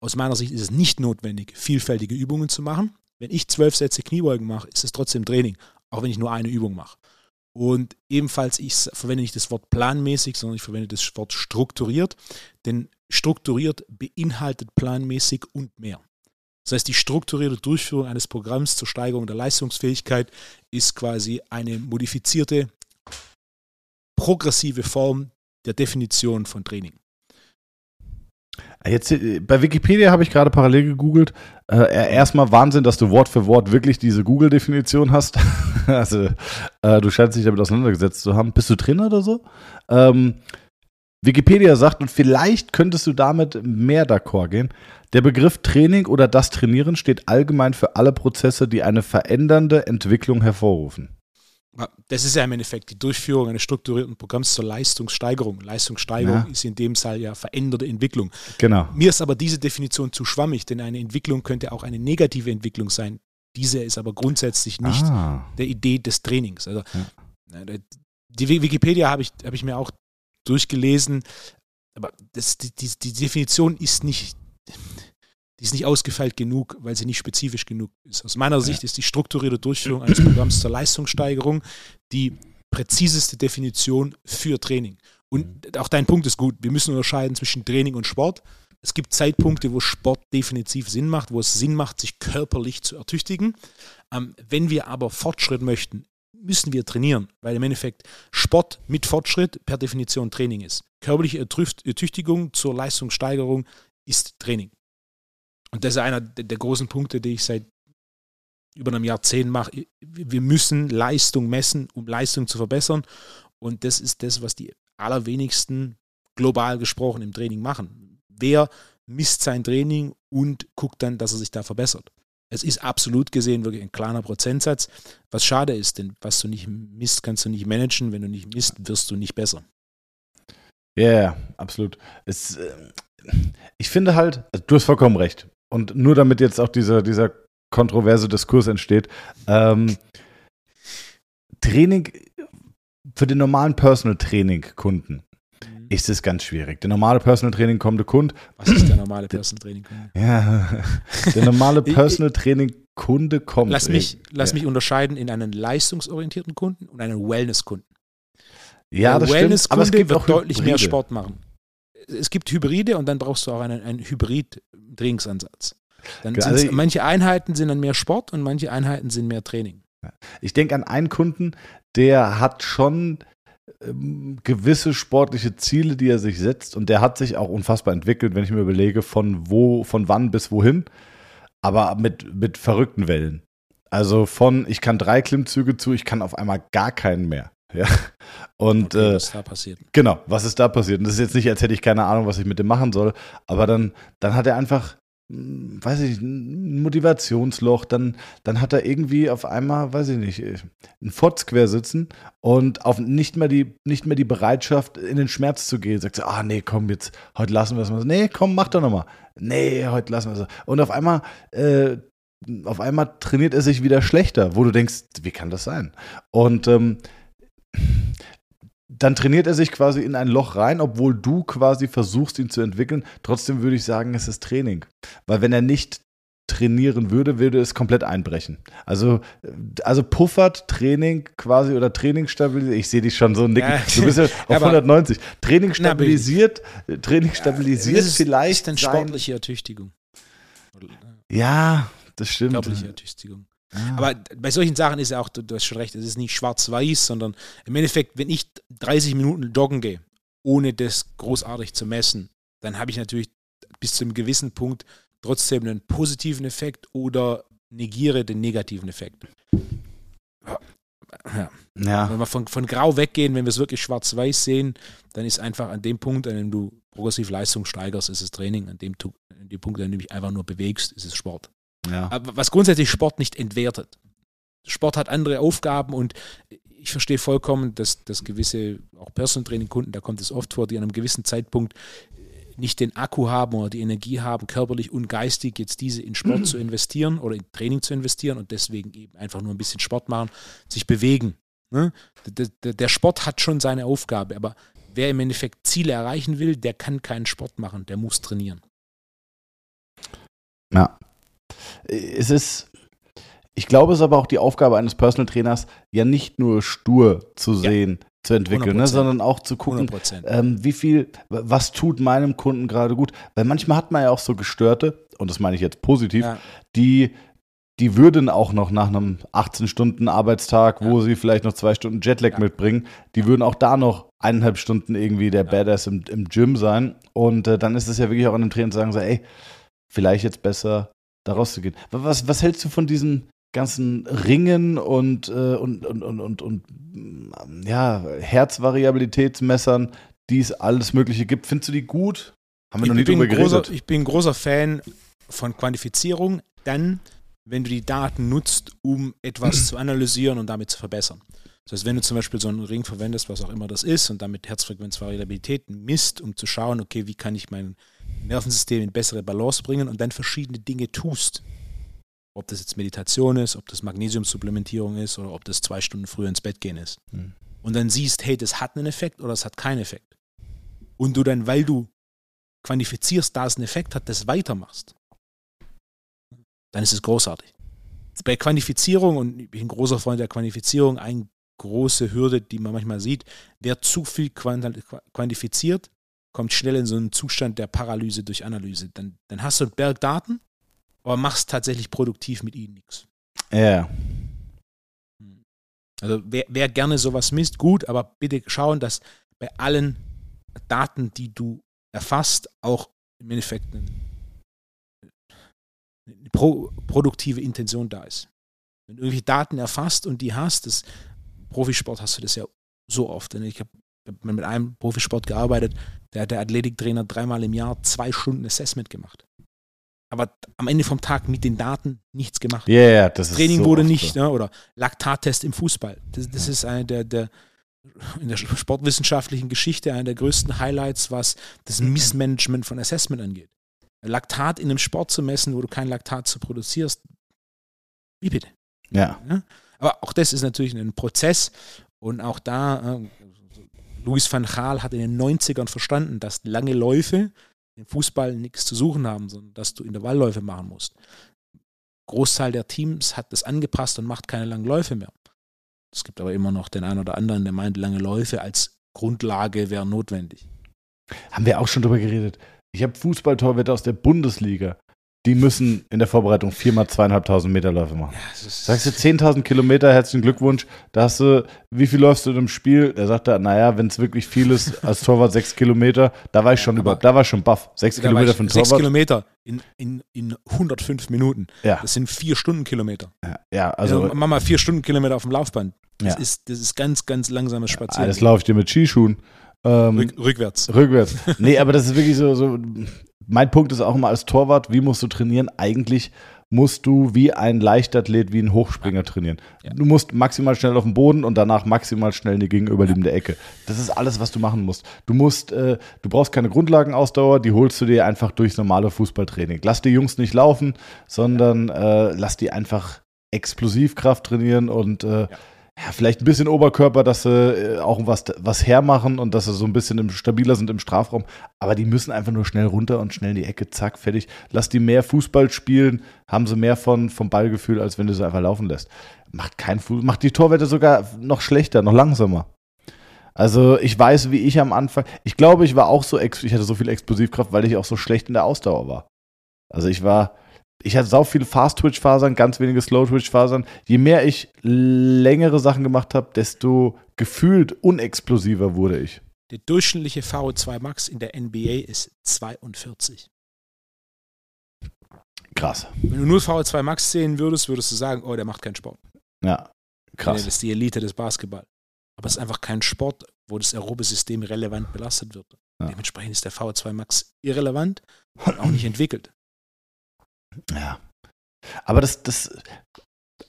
aus meiner Sicht ist es nicht notwendig, vielfältige Übungen zu machen. Wenn ich zwölf Sätze Kniebeugen mache, ist es trotzdem Training, auch wenn ich nur eine Übung mache. Und ebenfalls, ich verwende nicht das Wort planmäßig, sondern ich verwende das Wort strukturiert, denn strukturiert beinhaltet planmäßig und mehr. Das heißt, die strukturierte Durchführung eines Programms zur Steigerung der Leistungsfähigkeit ist quasi eine modifizierte, progressive Form der Definition von Training. Jetzt, äh, bei Wikipedia habe ich gerade parallel gegoogelt. Äh, erstmal Wahnsinn, dass du Wort für Wort wirklich diese Google-Definition hast. (laughs) also, äh, du scheinst dich damit auseinandergesetzt zu haben. Bist du Trainer oder so? Ähm, Wikipedia sagt, und vielleicht könntest du damit mehr d'accord gehen. Der Begriff Training oder das Trainieren steht allgemein für alle Prozesse, die eine verändernde Entwicklung hervorrufen. Das ist ja im Endeffekt die Durchführung eines strukturierten Programms zur Leistungssteigerung. Leistungssteigerung ja. ist in dem Fall ja veränderte Entwicklung. Genau. Mir ist aber diese Definition zu schwammig, denn eine Entwicklung könnte auch eine negative Entwicklung sein. Diese ist aber grundsätzlich nicht ah. der Idee des Trainings. Also, ja. Die Wikipedia habe ich, hab ich mir auch durchgelesen, aber das, die, die, die Definition ist nicht, die ist nicht ausgefeilt genug, weil sie nicht spezifisch genug ist. Aus meiner Sicht ist die strukturierte Durchführung eines Programms zur Leistungssteigerung die präziseste Definition für Training. Und mhm. auch dein Punkt ist gut. Wir müssen unterscheiden zwischen Training und Sport. Es gibt Zeitpunkte, wo Sport definitiv Sinn macht, wo es Sinn macht, sich körperlich zu ertüchtigen. Ähm, wenn wir aber Fortschritt möchten, müssen wir trainieren, weil im Endeffekt Sport mit Fortschritt per Definition Training ist. Körperliche Ertüchtigung zur Leistungssteigerung ist Training. Und das ist einer der großen Punkte, die ich seit über einem Jahrzehnt mache. Wir müssen Leistung messen, um Leistung zu verbessern. Und das ist das, was die allerwenigsten global gesprochen im Training machen. Wer misst sein Training und guckt dann, dass er sich da verbessert. Es ist absolut gesehen wirklich ein kleiner Prozentsatz, was schade ist, denn was du nicht misst, kannst du nicht managen. Wenn du nicht misst, wirst du nicht besser. Ja, yeah, absolut. Es, äh, ich finde halt, also du hast vollkommen recht und nur damit jetzt auch dieser, dieser kontroverse Diskurs entsteht, ähm, Training für den normalen Personal Training Kunden mhm. ist es ganz schwierig. Der normale Personal Training kommende Kunde. Was ist der normale (clears throat) Personal Training Kunde? Ja, der normale (laughs) Personal Training Kunde kommt. Lass mich, lass ja. mich unterscheiden in einen leistungsorientierten Kunden und einen Wellness-Kunden. Ja, der das Wellness stimmt. Aber es gibt wird auch deutlich Hybride. mehr Sport machen. Es gibt Hybride und dann brauchst du auch einen, einen Hybrid Trainingsansatz. Dann also manche Einheiten sind dann mehr Sport und manche Einheiten sind mehr Training. Ich denke an einen Kunden, der hat schon ähm, gewisse sportliche Ziele, die er sich setzt und der hat sich auch unfassbar entwickelt, wenn ich mir überlege, von wo, von wann bis wohin, aber mit, mit verrückten Wellen. Also von ich kann drei Klimmzüge zu, ich kann auf einmal gar keinen mehr. Ja. Und okay, was äh, da passiert. Genau, was ist da passiert? Und das ist jetzt nicht, als hätte ich keine Ahnung, was ich mit dem machen soll, aber dann, dann hat er einfach, hm, weiß ich nicht, ein Motivationsloch, dann, dann hat er irgendwie auf einmal, weiß ich nicht, ein Fotz quer sitzen und auf nicht mehr die, nicht mehr die Bereitschaft, in den Schmerz zu gehen. Sagt so, ah nee, komm, jetzt, heute lassen wir es mal. Nee, komm, mach doch nochmal. Nee, heute lassen wir es. Und auf einmal, äh, auf einmal trainiert er sich wieder schlechter, wo du denkst, wie kann das sein? Und ähm, dann trainiert er sich quasi in ein Loch rein, obwohl du quasi versuchst, ihn zu entwickeln. Trotzdem würde ich sagen, es ist Training. Weil wenn er nicht trainieren würde, würde es komplett einbrechen. Also, also puffert Training quasi oder Training stabilisiert. Ich sehe dich schon so nicken. Ja. Du bist ja (laughs) auf 190. Training stabilisiert, Training stabilisiert ja, ist, vielleicht. ist dann sportliche Ertüchtigung. Ja, das stimmt. Körperliche Ertüchtigung. Ah. Aber bei solchen Sachen ist ja auch, du, hast schon recht, es ist nicht schwarz-weiß, sondern im Endeffekt, wenn ich 30 Minuten joggen gehe, ohne das großartig zu messen, dann habe ich natürlich bis zu einem gewissen Punkt trotzdem einen positiven Effekt oder negiere den negativen Effekt. Ja. ja. Wenn wir von, von Grau weggehen, wenn wir es wirklich schwarz-weiß sehen, dann ist einfach an dem Punkt, an dem du progressiv Leistung steigerst, ist es Training. An dem, an dem Punkt, an dem du dich einfach nur bewegst, ist es Sport. Ja. Was grundsätzlich Sport nicht entwertet. Sport hat andere Aufgaben und ich verstehe vollkommen, dass, dass gewisse, auch Personal Training Kunden, da kommt es oft vor, die an einem gewissen Zeitpunkt nicht den Akku haben oder die Energie haben, körperlich und geistig jetzt diese in Sport zu (clears throat) investieren oder in Training zu investieren und deswegen eben einfach nur ein bisschen Sport machen, sich bewegen. Ne? Der, der Sport hat schon seine Aufgabe, aber wer im Endeffekt Ziele erreichen will, der kann keinen Sport machen, der muss trainieren. Ja, es ist, Ich glaube, es ist aber auch die Aufgabe eines Personal Trainers, ja nicht nur stur zu sehen, ja. zu entwickeln, ne, sondern auch zu gucken, ähm, wie viel, was tut meinem Kunden gerade gut. Weil manchmal hat man ja auch so Gestörte, und das meine ich jetzt positiv, ja. die die würden auch noch nach einem 18-Stunden-Arbeitstag, wo ja. sie vielleicht noch zwei Stunden Jetlag ja. mitbringen, die würden auch da noch eineinhalb Stunden irgendwie der. Badass im, im Gym sein. Und äh, dann ist es ja wirklich auch an dem Trainer zu sagen, so, ey, vielleicht jetzt besser da rauszugehen. Was, was hältst du von diesen ganzen Ringen und, äh, und, und, und, und, und ja, Herzvariabilitätsmessern, die es alles Mögliche gibt? Findest du die gut? Haben wir ich noch nie drüber geredet. Großer, ich bin ein großer Fan von Quantifizierung, dann wenn du die Daten nutzt, um etwas zu analysieren und damit zu verbessern. Das heißt, wenn du zum Beispiel so einen Ring verwendest, was auch immer das ist, und damit Herzfrequenzvariabilität misst, um zu schauen, okay, wie kann ich mein Nervensystem in bessere Balance bringen und dann verschiedene Dinge tust. Ob das jetzt Meditation ist, ob das Magnesiumsupplementierung ist oder ob das zwei Stunden früher ins Bett gehen ist. Mhm. Und dann siehst, hey, das hat einen Effekt oder das hat keinen Effekt. Und du dann, weil du quantifizierst, da es einen Effekt hat, das weitermachst dann ist es großartig. Bei Quantifizierung, und ich bin ein großer Freund der Quantifizierung, eine große Hürde, die man manchmal sieht, wer zu viel quantifiziert, kommt schnell in so einen Zustand der Paralyse durch Analyse. Dann, dann hast du einen Berg Daten, aber machst tatsächlich produktiv mit ihnen nichts. Ja. Also wer, wer gerne sowas misst, gut, aber bitte schauen, dass bei allen Daten, die du erfasst, auch im Endeffekt ein eine pro, produktive Intention da ist. Wenn du irgendwelche Daten erfasst und die hast, das Profisport hast du das ja so oft. Ich habe mit einem Profisport gearbeitet, der hat der Athletiktrainer dreimal im Jahr zwei Stunden Assessment gemacht. Aber am Ende vom Tag mit den Daten nichts gemacht. Ja, yeah, das ist Training so wurde nicht, ne, oder Laktattest im Fußball. Das, das ist eine der, der, in der sportwissenschaftlichen Geschichte einer der größten Highlights, was das Missmanagement von Assessment angeht. Laktat in einem Sport zu messen, wo du kein Laktat zu produzierst, wie bitte? Ja. ja. Aber auch das ist natürlich ein Prozess und auch da, äh, Luis van Gaal hat in den 90ern verstanden, dass lange Läufe im Fußball nichts zu suchen haben, sondern dass du Intervallläufe machen musst. Großteil der Teams hat das angepasst und macht keine langen Läufe mehr. Es gibt aber immer noch den einen oder anderen, der meint, lange Läufe als Grundlage wären notwendig. Haben wir auch schon drüber geredet. Ich habe Fußballtorwette aus der Bundesliga. Die müssen in der Vorbereitung viermal zweieinhalbtausend Meter Läufe machen. Ja, Sagst du 10.000 Kilometer, herzlichen Glückwunsch. Da hast du, wie viel läufst du in einem Spiel? Er sagt da, naja, wenn es wirklich viel ist, als Torwart sechs Kilometer, da war ich schon über, da war ich schon baff. Sechs Kilometer einen Torwart. Sechs Kilometer in, in, in 105 Minuten. Ja. Das sind vier Stundenkilometer. Ja, ja also. also mach mal vier Stundenkilometer auf dem Laufband. Das, ja. ist, das ist ganz, ganz langsames Spazieren. Ja, das laufe ich dir mit Skischuhen. Ähm, Rück, rückwärts. Rückwärts. Nee, aber das ist wirklich so, so. Mein Punkt ist auch immer als Torwart, wie musst du trainieren? Eigentlich musst du wie ein Leichtathlet, wie ein Hochspringer trainieren. Ja. Du musst maximal schnell auf den Boden und danach maximal schnell in die gegenüberliegende ja. Ecke. Das ist alles, was du machen musst. Du musst, äh, du brauchst keine Grundlagenausdauer, die holst du dir einfach durchs normale Fußballtraining. Lass die Jungs nicht laufen, sondern äh, lass die einfach Explosivkraft trainieren und äh, ja ja, vielleicht ein bisschen Oberkörper, dass sie äh, auch was, was hermachen und dass sie so ein bisschen stabiler sind im Strafraum. Aber die müssen einfach nur schnell runter und schnell in die Ecke, zack, fertig. Lass die mehr Fußball spielen, haben sie mehr von, vom Ballgefühl, als wenn du sie einfach laufen lässt. Macht kein Fuß, macht die Torwette sogar noch schlechter, noch langsamer. Also ich weiß, wie ich am Anfang, ich glaube, ich war auch so, ich hatte so viel Explosivkraft, weil ich auch so schlecht in der Ausdauer war. Also ich war, ich hatte sau viele Fast-Twitch-Fasern, ganz wenige Slow-Twitch-Fasern. Je mehr ich längere Sachen gemacht habe, desto gefühlt unexplosiver wurde ich. Der durchschnittliche VO2 Max in der NBA ist 42. Krass. Wenn du nur VO2 Max sehen würdest, würdest du sagen, oh, der macht keinen Sport. Ja, krass. Das ist die Elite des Basketball. Aber es ist einfach kein Sport, wo das aerobe System relevant belastet wird. Ja. Dementsprechend ist der VO2 Max irrelevant und auch nicht entwickelt. Ja. Aber das, das,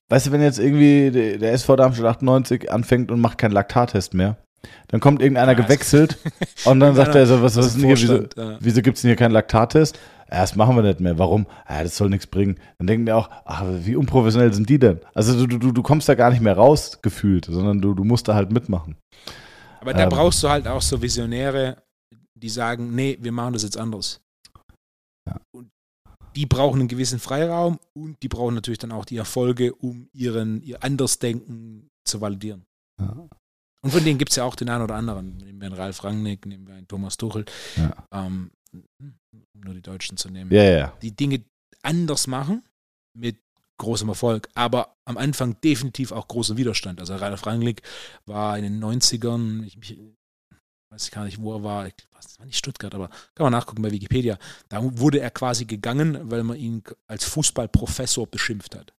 weißt du, wenn jetzt irgendwie der SV Darmstadt 98 anfängt und macht keinen Laktattest mehr, dann kommt irgendeiner ja, gewechselt (laughs) und dann sagt er so, was, was ist denn hier, wieso, ja. wieso gibt es denn hier keinen Laktattest? Ja, das machen wir nicht mehr. Warum? Ja, das soll nichts bringen. Dann denken die auch, ach, wie unprofessionell sind die denn? Also du, du, du kommst da gar nicht mehr raus, gefühlt, sondern du, du musst da halt mitmachen. Aber da ähm, brauchst du halt auch so Visionäre, die sagen, nee, wir machen das jetzt anders. Ja. Und die brauchen einen gewissen Freiraum und die brauchen natürlich dann auch die Erfolge, um ihren, ihr Andersdenken zu validieren. Ja. Und von denen gibt es ja auch den einen oder anderen. Nehmen wir einen Ralf Rangnick, nehmen wir einen Thomas Tuchel. Ja. Ähm, nur die Deutschen zu nehmen. Ja, ja. Die Dinge anders machen mit großem Erfolg, aber am Anfang definitiv auch großer Widerstand. Also Ralf Rangnick war in den 90ern, ich, ich weiß gar nicht, wo er war, ich, war nicht Stuttgart, aber kann man nachgucken bei Wikipedia. Da wurde er quasi gegangen, weil man ihn als Fußballprofessor beschimpft hat.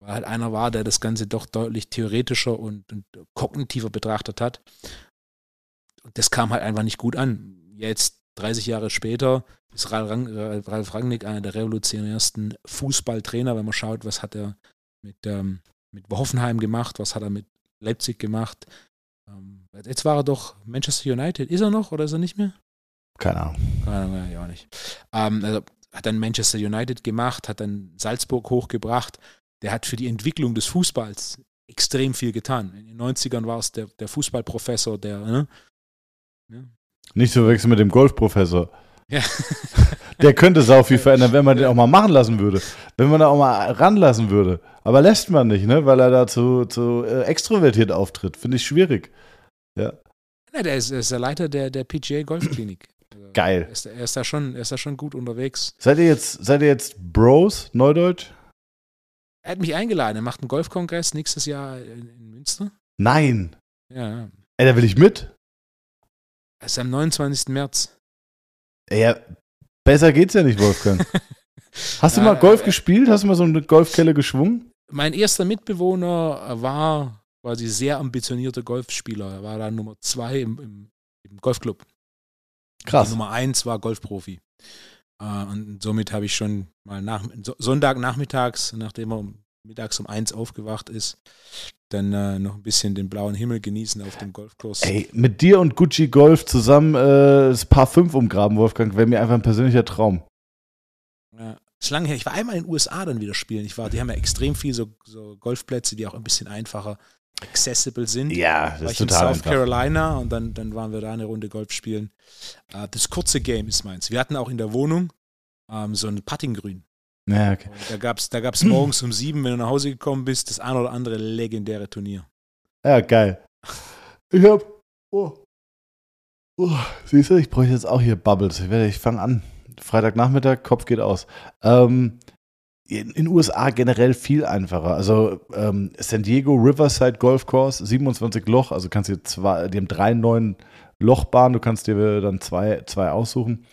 Weil halt einer war, der das Ganze doch deutlich theoretischer und, und kognitiver betrachtet hat. Und das kam halt einfach nicht gut an. Jetzt, 30 Jahre später, ist Ralf Rangnick einer der revolutionärsten Fußballtrainer, wenn man schaut, was hat er mit, ähm, mit Hoffenheim gemacht, was hat er mit Leipzig gemacht. Ähm, jetzt war er doch Manchester United. Ist er noch oder ist er nicht mehr? Keine Ahnung. Keine Ahnung, ja auch nicht. Ähm, also hat dann Manchester United gemacht, hat dann Salzburg hochgebracht. Der hat für die Entwicklung des Fußballs extrem viel getan. In den 90ern war es der, der Fußballprofessor, der. Ne? Ja. Nicht zu wechseln mit dem Golfprofessor. Ja. Der könnte sau viel (laughs) verändern, wenn man den auch mal machen lassen würde. Wenn man da auch mal ranlassen würde. Aber lässt man nicht, ne? Weil er da zu, zu äh, extrovertiert auftritt. Finde ich schwierig. Ja. ja der ist, ist, der Leiter der, der PGA Golfklinik. Also, Geil. Er ist, er ist, da schon, er ist da schon gut unterwegs. Seid ihr jetzt, seid ihr jetzt Bros, Neudeutsch? Er hat mich eingeladen. Er macht einen Golfkongress nächstes Jahr in, in Münster. Nein. Ja. Ey, da will ich mit. Das ist am 29. März. Ja, besser geht's ja nicht, Wolfgang. (laughs) Hast du mal Golf gespielt? Hast du mal so eine Golfkelle geschwungen? Mein erster Mitbewohner war quasi sehr ambitionierter Golfspieler. Er war da Nummer zwei im, im, im Golfclub. Krass. Die Nummer eins war Golfprofi. Äh, und somit habe ich schon mal nach, Sonntagnachmittags, nachdem er mittags um eins aufgewacht ist, dann äh, noch ein bisschen den blauen Himmel genießen auf dem Golfkurs. Ey, mit dir und Gucci Golf zusammen äh, das Paar 5 umgraben, Wolfgang, wäre mir einfach ein persönlicher Traum. Ist lange her. Ich war einmal in den USA dann wieder spielen. Ich war, die haben ja extrem viel so, so Golfplätze, die auch ein bisschen einfacher accessible sind. Ja, das war ist total in South einfach. Carolina und dann, dann waren wir da eine Runde Golf spielen. Uh, das kurze Game ist meins. Wir hatten auch in der Wohnung um, ähm, so ein Puttinggrün. Ja, okay. Da gab es da gab's morgens um sieben, wenn du nach Hause gekommen bist, das ein oder andere legendäre Turnier. Ja, geil. Ich hab. Oh. Oh, siehst du, ich bräuchte jetzt auch hier Bubbles. Ich, ich fange an. Freitagnachmittag, Kopf geht aus. Ähm, in den USA generell viel einfacher. Also ähm, San Diego Riverside Golf Course, 27 Loch, also kannst du zwei, die haben drei neuen Lochbahnen, du kannst dir dann zwei, zwei aussuchen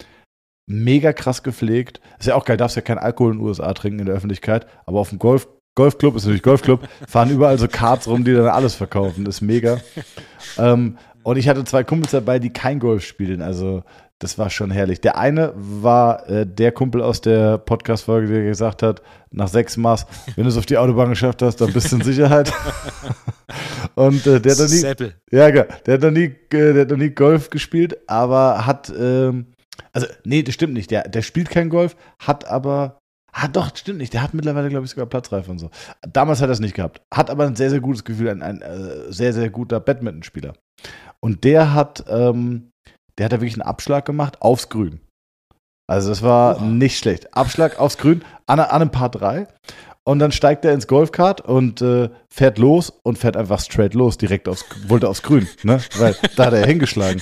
mega krass gepflegt. Ist ja auch geil, darfst ja keinen Alkohol in den USA trinken in der Öffentlichkeit, aber auf dem Golf, Golfclub ist natürlich Golfclub, (laughs) fahren überall so Karts rum, die dann alles verkaufen. Das ist mega. (laughs) ähm, und ich hatte zwei Kumpels dabei, die kein Golf spielen. Also das war schon herrlich. Der eine war äh, der Kumpel aus der Podcast-Folge, der gesagt hat, nach sechs Maß, (laughs) wenn du es auf die Autobahn geschafft hast, dann bist du in Sicherheit. (laughs) und äh, der hat noch nie, ja, der hat noch nie, äh, der hat noch nie Golf gespielt, aber hat ähm, also, nee, das stimmt nicht. Der, der spielt kein Golf, hat aber. Ah, doch, stimmt nicht. Der hat mittlerweile, glaube ich, sogar Platzreife und so. Damals hat er es nicht gehabt. Hat aber ein sehr, sehr gutes Gefühl, ein, ein äh, sehr, sehr guter Badmintonspieler. Und der hat, ähm, der hat da wirklich einen Abschlag gemacht aufs Grün. Also das war oh. nicht schlecht. Abschlag aufs Grün an, an einem Paar 3. Und dann steigt er ins Golfkart und äh, fährt los und fährt einfach straight los, direkt aufs, wollte aufs Grün, ne? Weil da hat er hingeschlagen.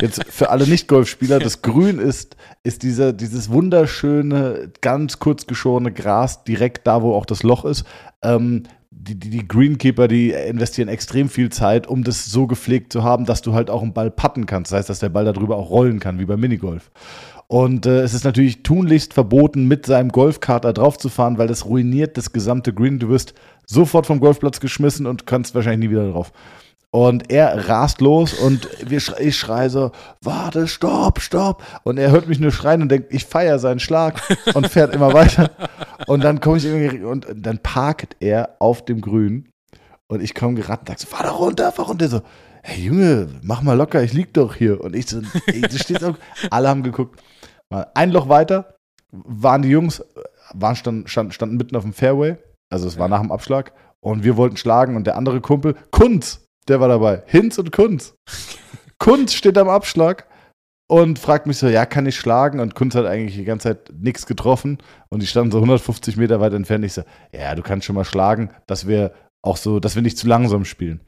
Jetzt für alle Nicht-Golfspieler, das Grün ist, ist dieser, dieses wunderschöne, ganz kurz geschorene Gras direkt da, wo auch das Loch ist. Ähm, die, die, die Greenkeeper, die investieren extrem viel Zeit, um das so gepflegt zu haben, dass du halt auch einen Ball patten kannst. Das heißt, dass der Ball darüber auch rollen kann, wie beim Minigolf. Und äh, es ist natürlich tunlichst verboten, mit seinem Golfkart da drauf zu fahren, weil das ruiniert das gesamte Green. Du wirst sofort vom Golfplatz geschmissen und kannst wahrscheinlich nie wieder drauf. Und er rast los und ich schreie so, warte, stopp, stopp. Und er hört mich nur schreien und denkt, ich feiere seinen Schlag (laughs) und fährt immer weiter. Und dann komme ich irgendwie, und dann parkt er auf dem Grün und ich komme gerannt und sage so, fahr da runter, fahr runter. So, hey Junge, mach mal locker, ich lieg doch hier. Und ich so, ey, das steht so, (laughs) alle haben geguckt. Ein Loch weiter waren die Jungs, waren stand, stand, standen mitten auf dem Fairway, also es war ja. nach dem Abschlag. Und wir wollten schlagen und der andere Kumpel, Kunz, der war dabei. Hinz und Kunz. (laughs) Kunz steht am Abschlag und fragt mich so, ja, kann ich schlagen? Und Kunz hat eigentlich die ganze Zeit nichts getroffen und die standen so 150 Meter weit entfernt. Ich so, ja, du kannst schon mal schlagen, dass wir auch so, dass wir nicht zu langsam spielen.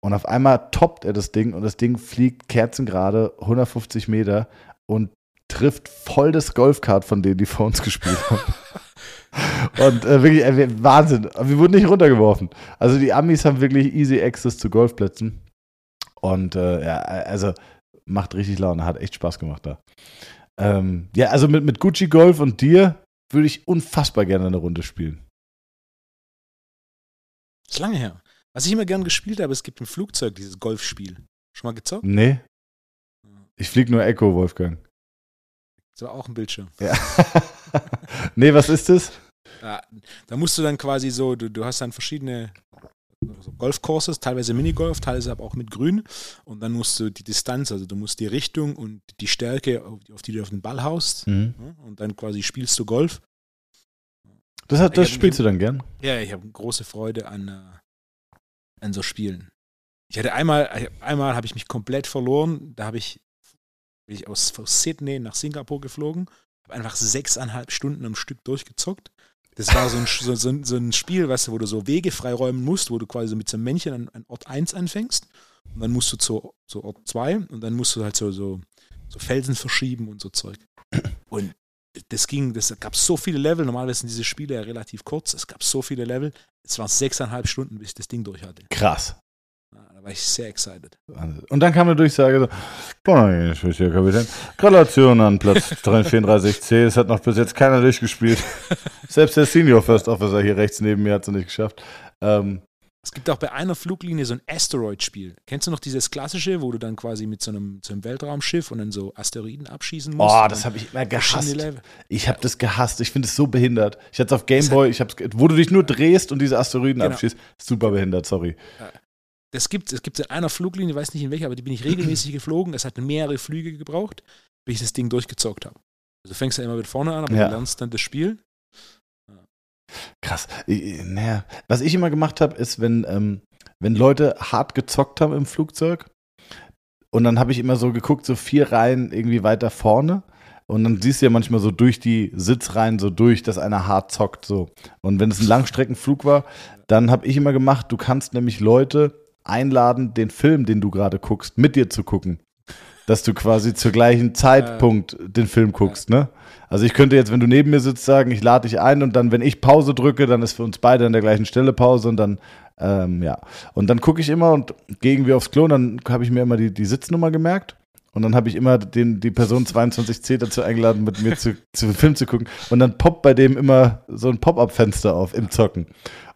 Und auf einmal toppt er das Ding und das Ding fliegt kerzengerade 150 Meter und trifft voll das Golfkart von denen, die vor uns gespielt haben. (laughs) und äh, wirklich, äh, Wahnsinn. Wir wurden nicht runtergeworfen. Also die Amis haben wirklich easy Access zu Golfplätzen. Und äh, ja, also macht richtig Laune, hat echt Spaß gemacht da. Ähm, ja, also mit, mit Gucci Golf und dir würde ich unfassbar gerne eine Runde spielen. ist lange her. Was ich immer gern gespielt habe, es gibt im Flugzeug dieses Golfspiel. Schon mal gezockt? Nee. Ich fliege nur Echo, Wolfgang. Das war auch ein Bildschirm. Ja. (laughs) nee, was ist das? Ja, da musst du dann quasi so, du, du hast dann verschiedene so Golfcourses, teilweise Minigolf, teilweise aber auch mit Grün. Und dann musst du die Distanz, also du musst die Richtung und die Stärke, auf die du auf den Ball haust. Mhm. Und dann quasi spielst du Golf. Das, hat, das spielst du dann gern? Ja, ich habe große Freude an, äh, an so Spielen. Ich hatte einmal, einmal habe ich mich komplett verloren. Da habe ich, bin ich aus, aus Sydney nach Singapur geflogen, einfach sechseinhalb Stunden am Stück durchgezockt. Das war so ein, so, so, ein Spiel, weißt du, wo du so Wege freiräumen musst, wo du quasi mit so einem Männchen an, an Ort 1 anfängst. Und dann musst du zu, zu Ort 2 und dann musst du halt so, so, so Felsen verschieben und so Zeug. Und das ging, das gab so viele Level. Normalerweise sind diese Spiele ja relativ kurz. Es gab so viele Level. Es waren sechseinhalb Stunden, bis ich das Ding durch hatte. Krass. War ich sehr excited. Und dann kam eine Durchsage so, Kapitän. Gratulation an Platz (laughs) 34C. Es hat noch bis jetzt keiner durchgespielt. (laughs) Selbst der Senior First Officer hier rechts neben mir hat es nicht geschafft. Ähm, es gibt auch bei einer Fluglinie so ein Asteroid-Spiel. Kennst du noch dieses klassische, wo du dann quasi mit so einem, so einem Weltraumschiff und dann so Asteroiden abschießen musst? Oh, das habe ich immer gehasst. Ich habe das gehasst. Ich finde es so behindert. Ich hatte es auf Gameboy, ich wo du dich nur drehst und diese Asteroiden genau. abschießt. Super behindert, sorry. Das gibt es gibt in einer Fluglinie, weiß nicht in welcher, aber die bin ich regelmäßig geflogen. Es hat mehrere Flüge gebraucht, bis ich das Ding durchgezockt habe. Also fängst du ja immer mit vorne an, aber ja. du lernst dann das Spiel. Krass. Naja, was ich immer gemacht habe, ist, wenn, ähm, wenn Leute hart gezockt haben im Flugzeug und dann habe ich immer so geguckt, so vier Reihen irgendwie weiter vorne. Und dann siehst du ja manchmal so durch die Sitzreihen so durch, dass einer hart zockt. So. Und wenn es ein Langstreckenflug war, dann habe ich immer gemacht, du kannst nämlich Leute einladen, den Film, den du gerade guckst, mit dir zu gucken. Dass du quasi zur gleichen Zeitpunkt äh, den Film guckst, ne? Also ich könnte jetzt, wenn du neben mir sitzt, sagen, ich lade dich ein und dann, wenn ich Pause drücke, dann ist für uns beide an der gleichen Stelle Pause und dann, ähm, ja. Und dann gucke ich immer und gegen wir aufs Klo und dann habe ich mir immer die, die Sitznummer gemerkt. Und dann habe ich immer den, die Person 22C dazu eingeladen, mit mir zu, zu Film zu gucken. Und dann poppt bei dem immer so ein Pop-Up-Fenster auf im Zocken.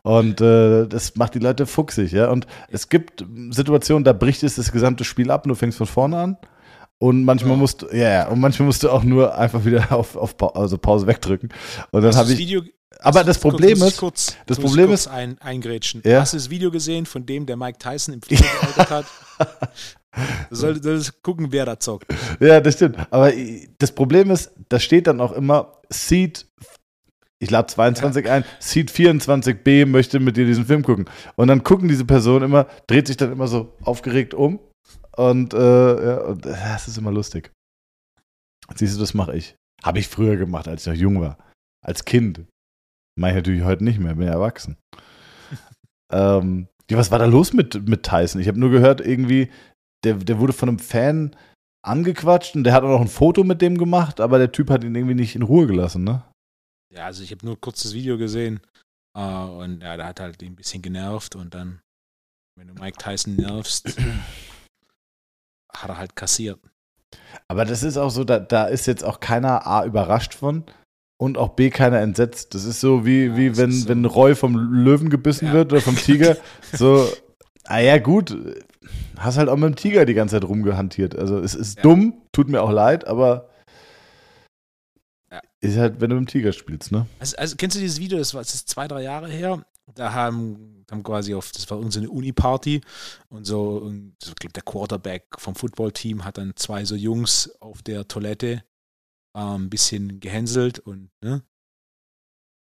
Und äh, das macht die Leute fuchsig, ja. Und es gibt Situationen, da bricht es das gesamte Spiel ab und du fängst von vorne an. Und manchmal ja. musst du, ja, ja, und manchmal musst du auch nur einfach wieder auf, auf pa also Pause wegdrücken. Und dann habe ich. Video, aber das Problem kurz, ist, kurz, das Problem kurz ist, ein, eingrätschen. Ja? Hast du das Video gesehen, von dem der Mike Tyson im Flieger (laughs) gealtert hat? Du solltest, solltest gucken, wer da zockt. Ja, das stimmt. Aber das Problem ist, da steht dann auch immer Seat ich lade 22 ja. ein, Seat 24b möchte mit dir diesen Film gucken. Und dann gucken diese Personen immer, dreht sich dann immer so aufgeregt um. Und, äh, ja, und äh, das ist immer lustig. Siehst du, das mache ich. Habe ich früher gemacht, als ich noch jung war. Als Kind. Mache ich natürlich heute nicht mehr, bin ja erwachsen. (laughs) ähm, ja, was war da los mit, mit Tyson? Ich habe nur gehört, irgendwie, der, der wurde von einem Fan angequatscht und der hat auch noch ein Foto mit dem gemacht, aber der Typ hat ihn irgendwie nicht in Ruhe gelassen, ne? Ja, also ich habe nur kurz das Video gesehen uh, und ja, da hat halt ein bisschen genervt und dann, wenn du Mike Tyson nervst, (clears throat) hat er halt kassiert. Aber das ist auch so, da, da ist jetzt auch keiner A überrascht von und auch B keiner entsetzt. Das ist so wie, ja, wie wenn, so. wenn Roy vom Löwen gebissen ja. wird oder vom Tiger. (laughs) so, ah ja, gut, hast halt auch mit dem Tiger die ganze Zeit rumgehantiert. Also es ist ja. dumm, tut mir auch leid, aber ist halt, wenn du mit dem Tiger spielst, ne? Also, also kennst du dieses Video, das war das ist zwei, drei Jahre her, da haben, haben quasi auf, das war unsere Uni-Party und so, und ich glaube, der Quarterback vom Footballteam hat dann zwei so Jungs auf der Toilette ähm, ein bisschen gehänselt und, ne?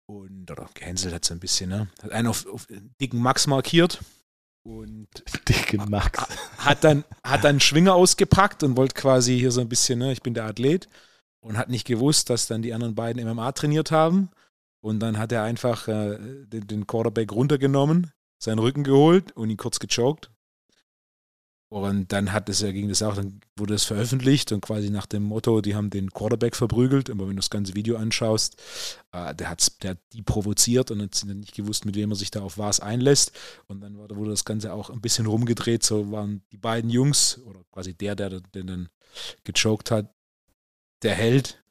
Und, oder gehänselt hat es ein bisschen, ne? Hat einen auf, auf dicken Max markiert und (laughs) Dicke Max. hat dann, hat dann Schwinger ausgepackt und wollte quasi hier so ein bisschen, ne, ich bin der Athlet und hat nicht gewusst, dass dann die anderen beiden MMA trainiert haben. Und dann hat er einfach äh, den, den Quarterback runtergenommen, seinen Rücken geholt und ihn kurz gechoked. Und dann hat es ja, ging das auch, dann wurde es veröffentlicht und quasi nach dem Motto, die haben den Quarterback verprügelt. Aber wenn du das ganze Video anschaust, äh, der, hat's, der hat die provoziert und hat nicht gewusst, mit wem er sich da auf was einlässt. Und dann wurde das Ganze auch ein bisschen rumgedreht. So waren die beiden Jungs, oder quasi der, der den dann gechoked hat, der Held.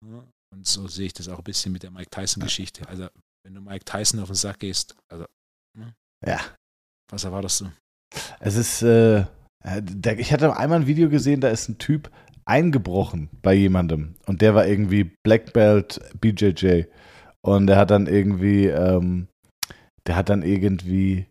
Und so sehe ich das auch ein bisschen mit der Mike Tyson-Geschichte. Also, wenn du Mike Tyson auf den Sack gehst, also, ne? ja. Was erwartest du? Es ist, äh, ich hatte einmal ein Video gesehen, da ist ein Typ eingebrochen bei jemandem. Und der war irgendwie Black Belt BJJ und der hat dann irgendwie, ähm, der hat dann irgendwie,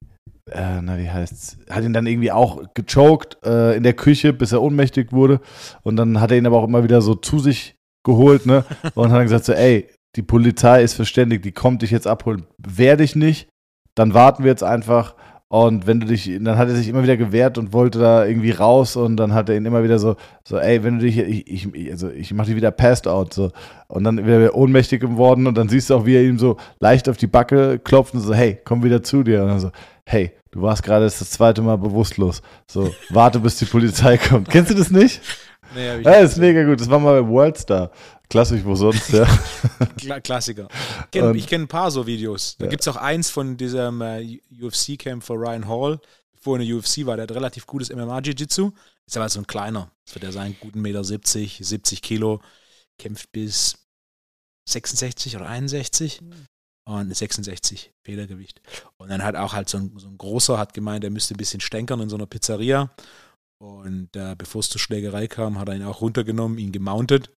äh, na wie heißt's, hat ihn dann irgendwie auch gechoked äh, in der Küche, bis er ohnmächtig wurde. Und dann hat er ihn aber auch immer wieder so zu sich geholt, ne, (laughs) und hat dann gesagt so, ey, die Polizei ist verständigt, die kommt dich jetzt abholen, werde ich nicht, dann warten wir jetzt einfach und wenn du dich, dann hat er sich immer wieder gewehrt und wollte da irgendwie raus und dann hat er ihn immer wieder so, so, ey, wenn du dich, ich, ich also ich mach dich wieder passed out, so. Und dann wäre er ohnmächtig geworden und dann siehst du auch, wie er ihm so leicht auf die Backe klopft und so, hey, komm wieder zu dir. Und dann so, hey, du warst gerade das zweite Mal bewusstlos. So, warte, bis die Polizei kommt. Kennst du das nicht? Nee, ja, das ist mega gut. Das war mal bei Worldstar. Klassisch, wo sonst, ja. (laughs) Klassiker. Ich kenne kenn ein paar so Videos. Da ja. gibt es auch eins von diesem äh, UFC-Camp für Ryan Hall, wo in der UFC war. Der hat relativ gutes MMA-Jiu-Jitsu. Ist aber so ein kleiner. Das wird er sein, guten Meter 70, 70 Kilo. Kämpft bis 66 oder 61 und 66 Federgewicht. Und dann hat auch halt so ein, so ein großer, hat gemeint, er müsste ein bisschen stänkern in so einer Pizzeria. Und äh, bevor es zur Schlägerei kam, hat er ihn auch runtergenommen, ihn gemountet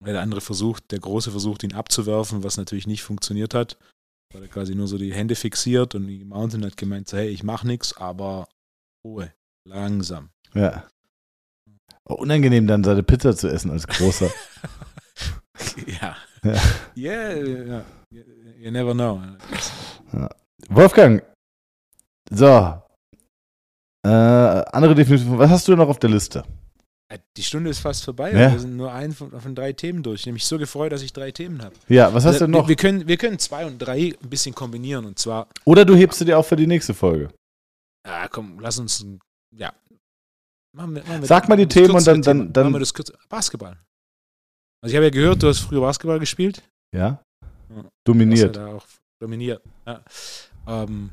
der andere versucht, der Große versucht, ihn abzuwerfen, was natürlich nicht funktioniert hat. Weil er quasi nur so die Hände fixiert und die Mountain hat gemeint, so, hey, ich mach nichts, aber Ruhe, langsam. Ja. Oh, unangenehm dann seine Pizza zu essen als Großer. (laughs) ja. Ja. Yeah, yeah, you never know. Ja. Wolfgang, so. Äh, andere Definition, was hast du noch auf der Liste? Die Stunde ist fast vorbei ja. wir sind nur einen von, von, drei Themen durch. Ich habe mich so gefreut, dass ich drei Themen habe. Ja, was hast also, du noch? Wir, können, wir können zwei und drei ein bisschen kombinieren und zwar. Oder du hebst du dir auch für die nächste Folge. Ja, komm, lass uns. Ja. Machen wir, machen wir Sag mal die Themen und dann, dann, dann. Machen wir das kürze, Basketball. Also, ich habe ja gehört, du hast früher Basketball gespielt. Ja. ja. Dominiert. Ja auch dominiert. Ja. Ähm,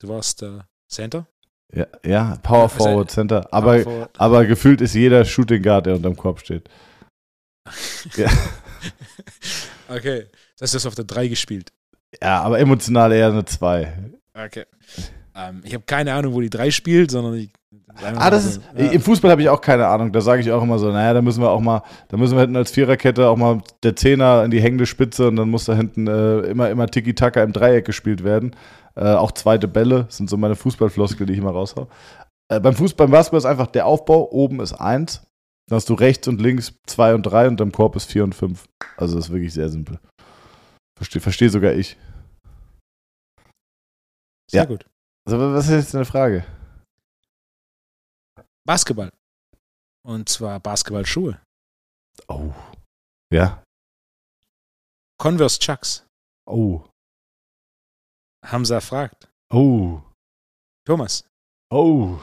du warst äh, Center. Ja, ja Power also, Forward Center. Aber, Forward. aber gefühlt ist jeder Shooting Guard, der unterm Korb steht. (laughs) ja. Okay. Das hast auf der 3 gespielt. Ja, aber emotional eher eine 2. Okay. Ähm, ich habe keine Ahnung, wo die 3 spielt, sondern ich. Ah, das ist, ja. im Fußball habe ich auch keine Ahnung. Da sage ich auch immer so, naja, da müssen wir auch mal, da müssen wir hinten als Viererkette auch mal der Zehner in die hängende Spitze und dann muss da hinten äh, immer, immer Tiki-Taka im Dreieck gespielt werden. Äh, auch zweite Bälle sind so meine Fußballfloskel, die ich immer raushau. Äh, beim Fußball, beim Basketball ist einfach der Aufbau. Oben ist eins. Dann hast du rechts und links zwei und drei und im Korb ist vier und fünf. Also das ist wirklich sehr simpel. Verstehe versteh sogar ich. Sehr ja. gut. Also, was ist jetzt deine Frage? Basketball. Und zwar Basketballschuhe. Oh. Ja. Converse Chucks. Oh. Hamza fragt. Oh. Thomas. Oh.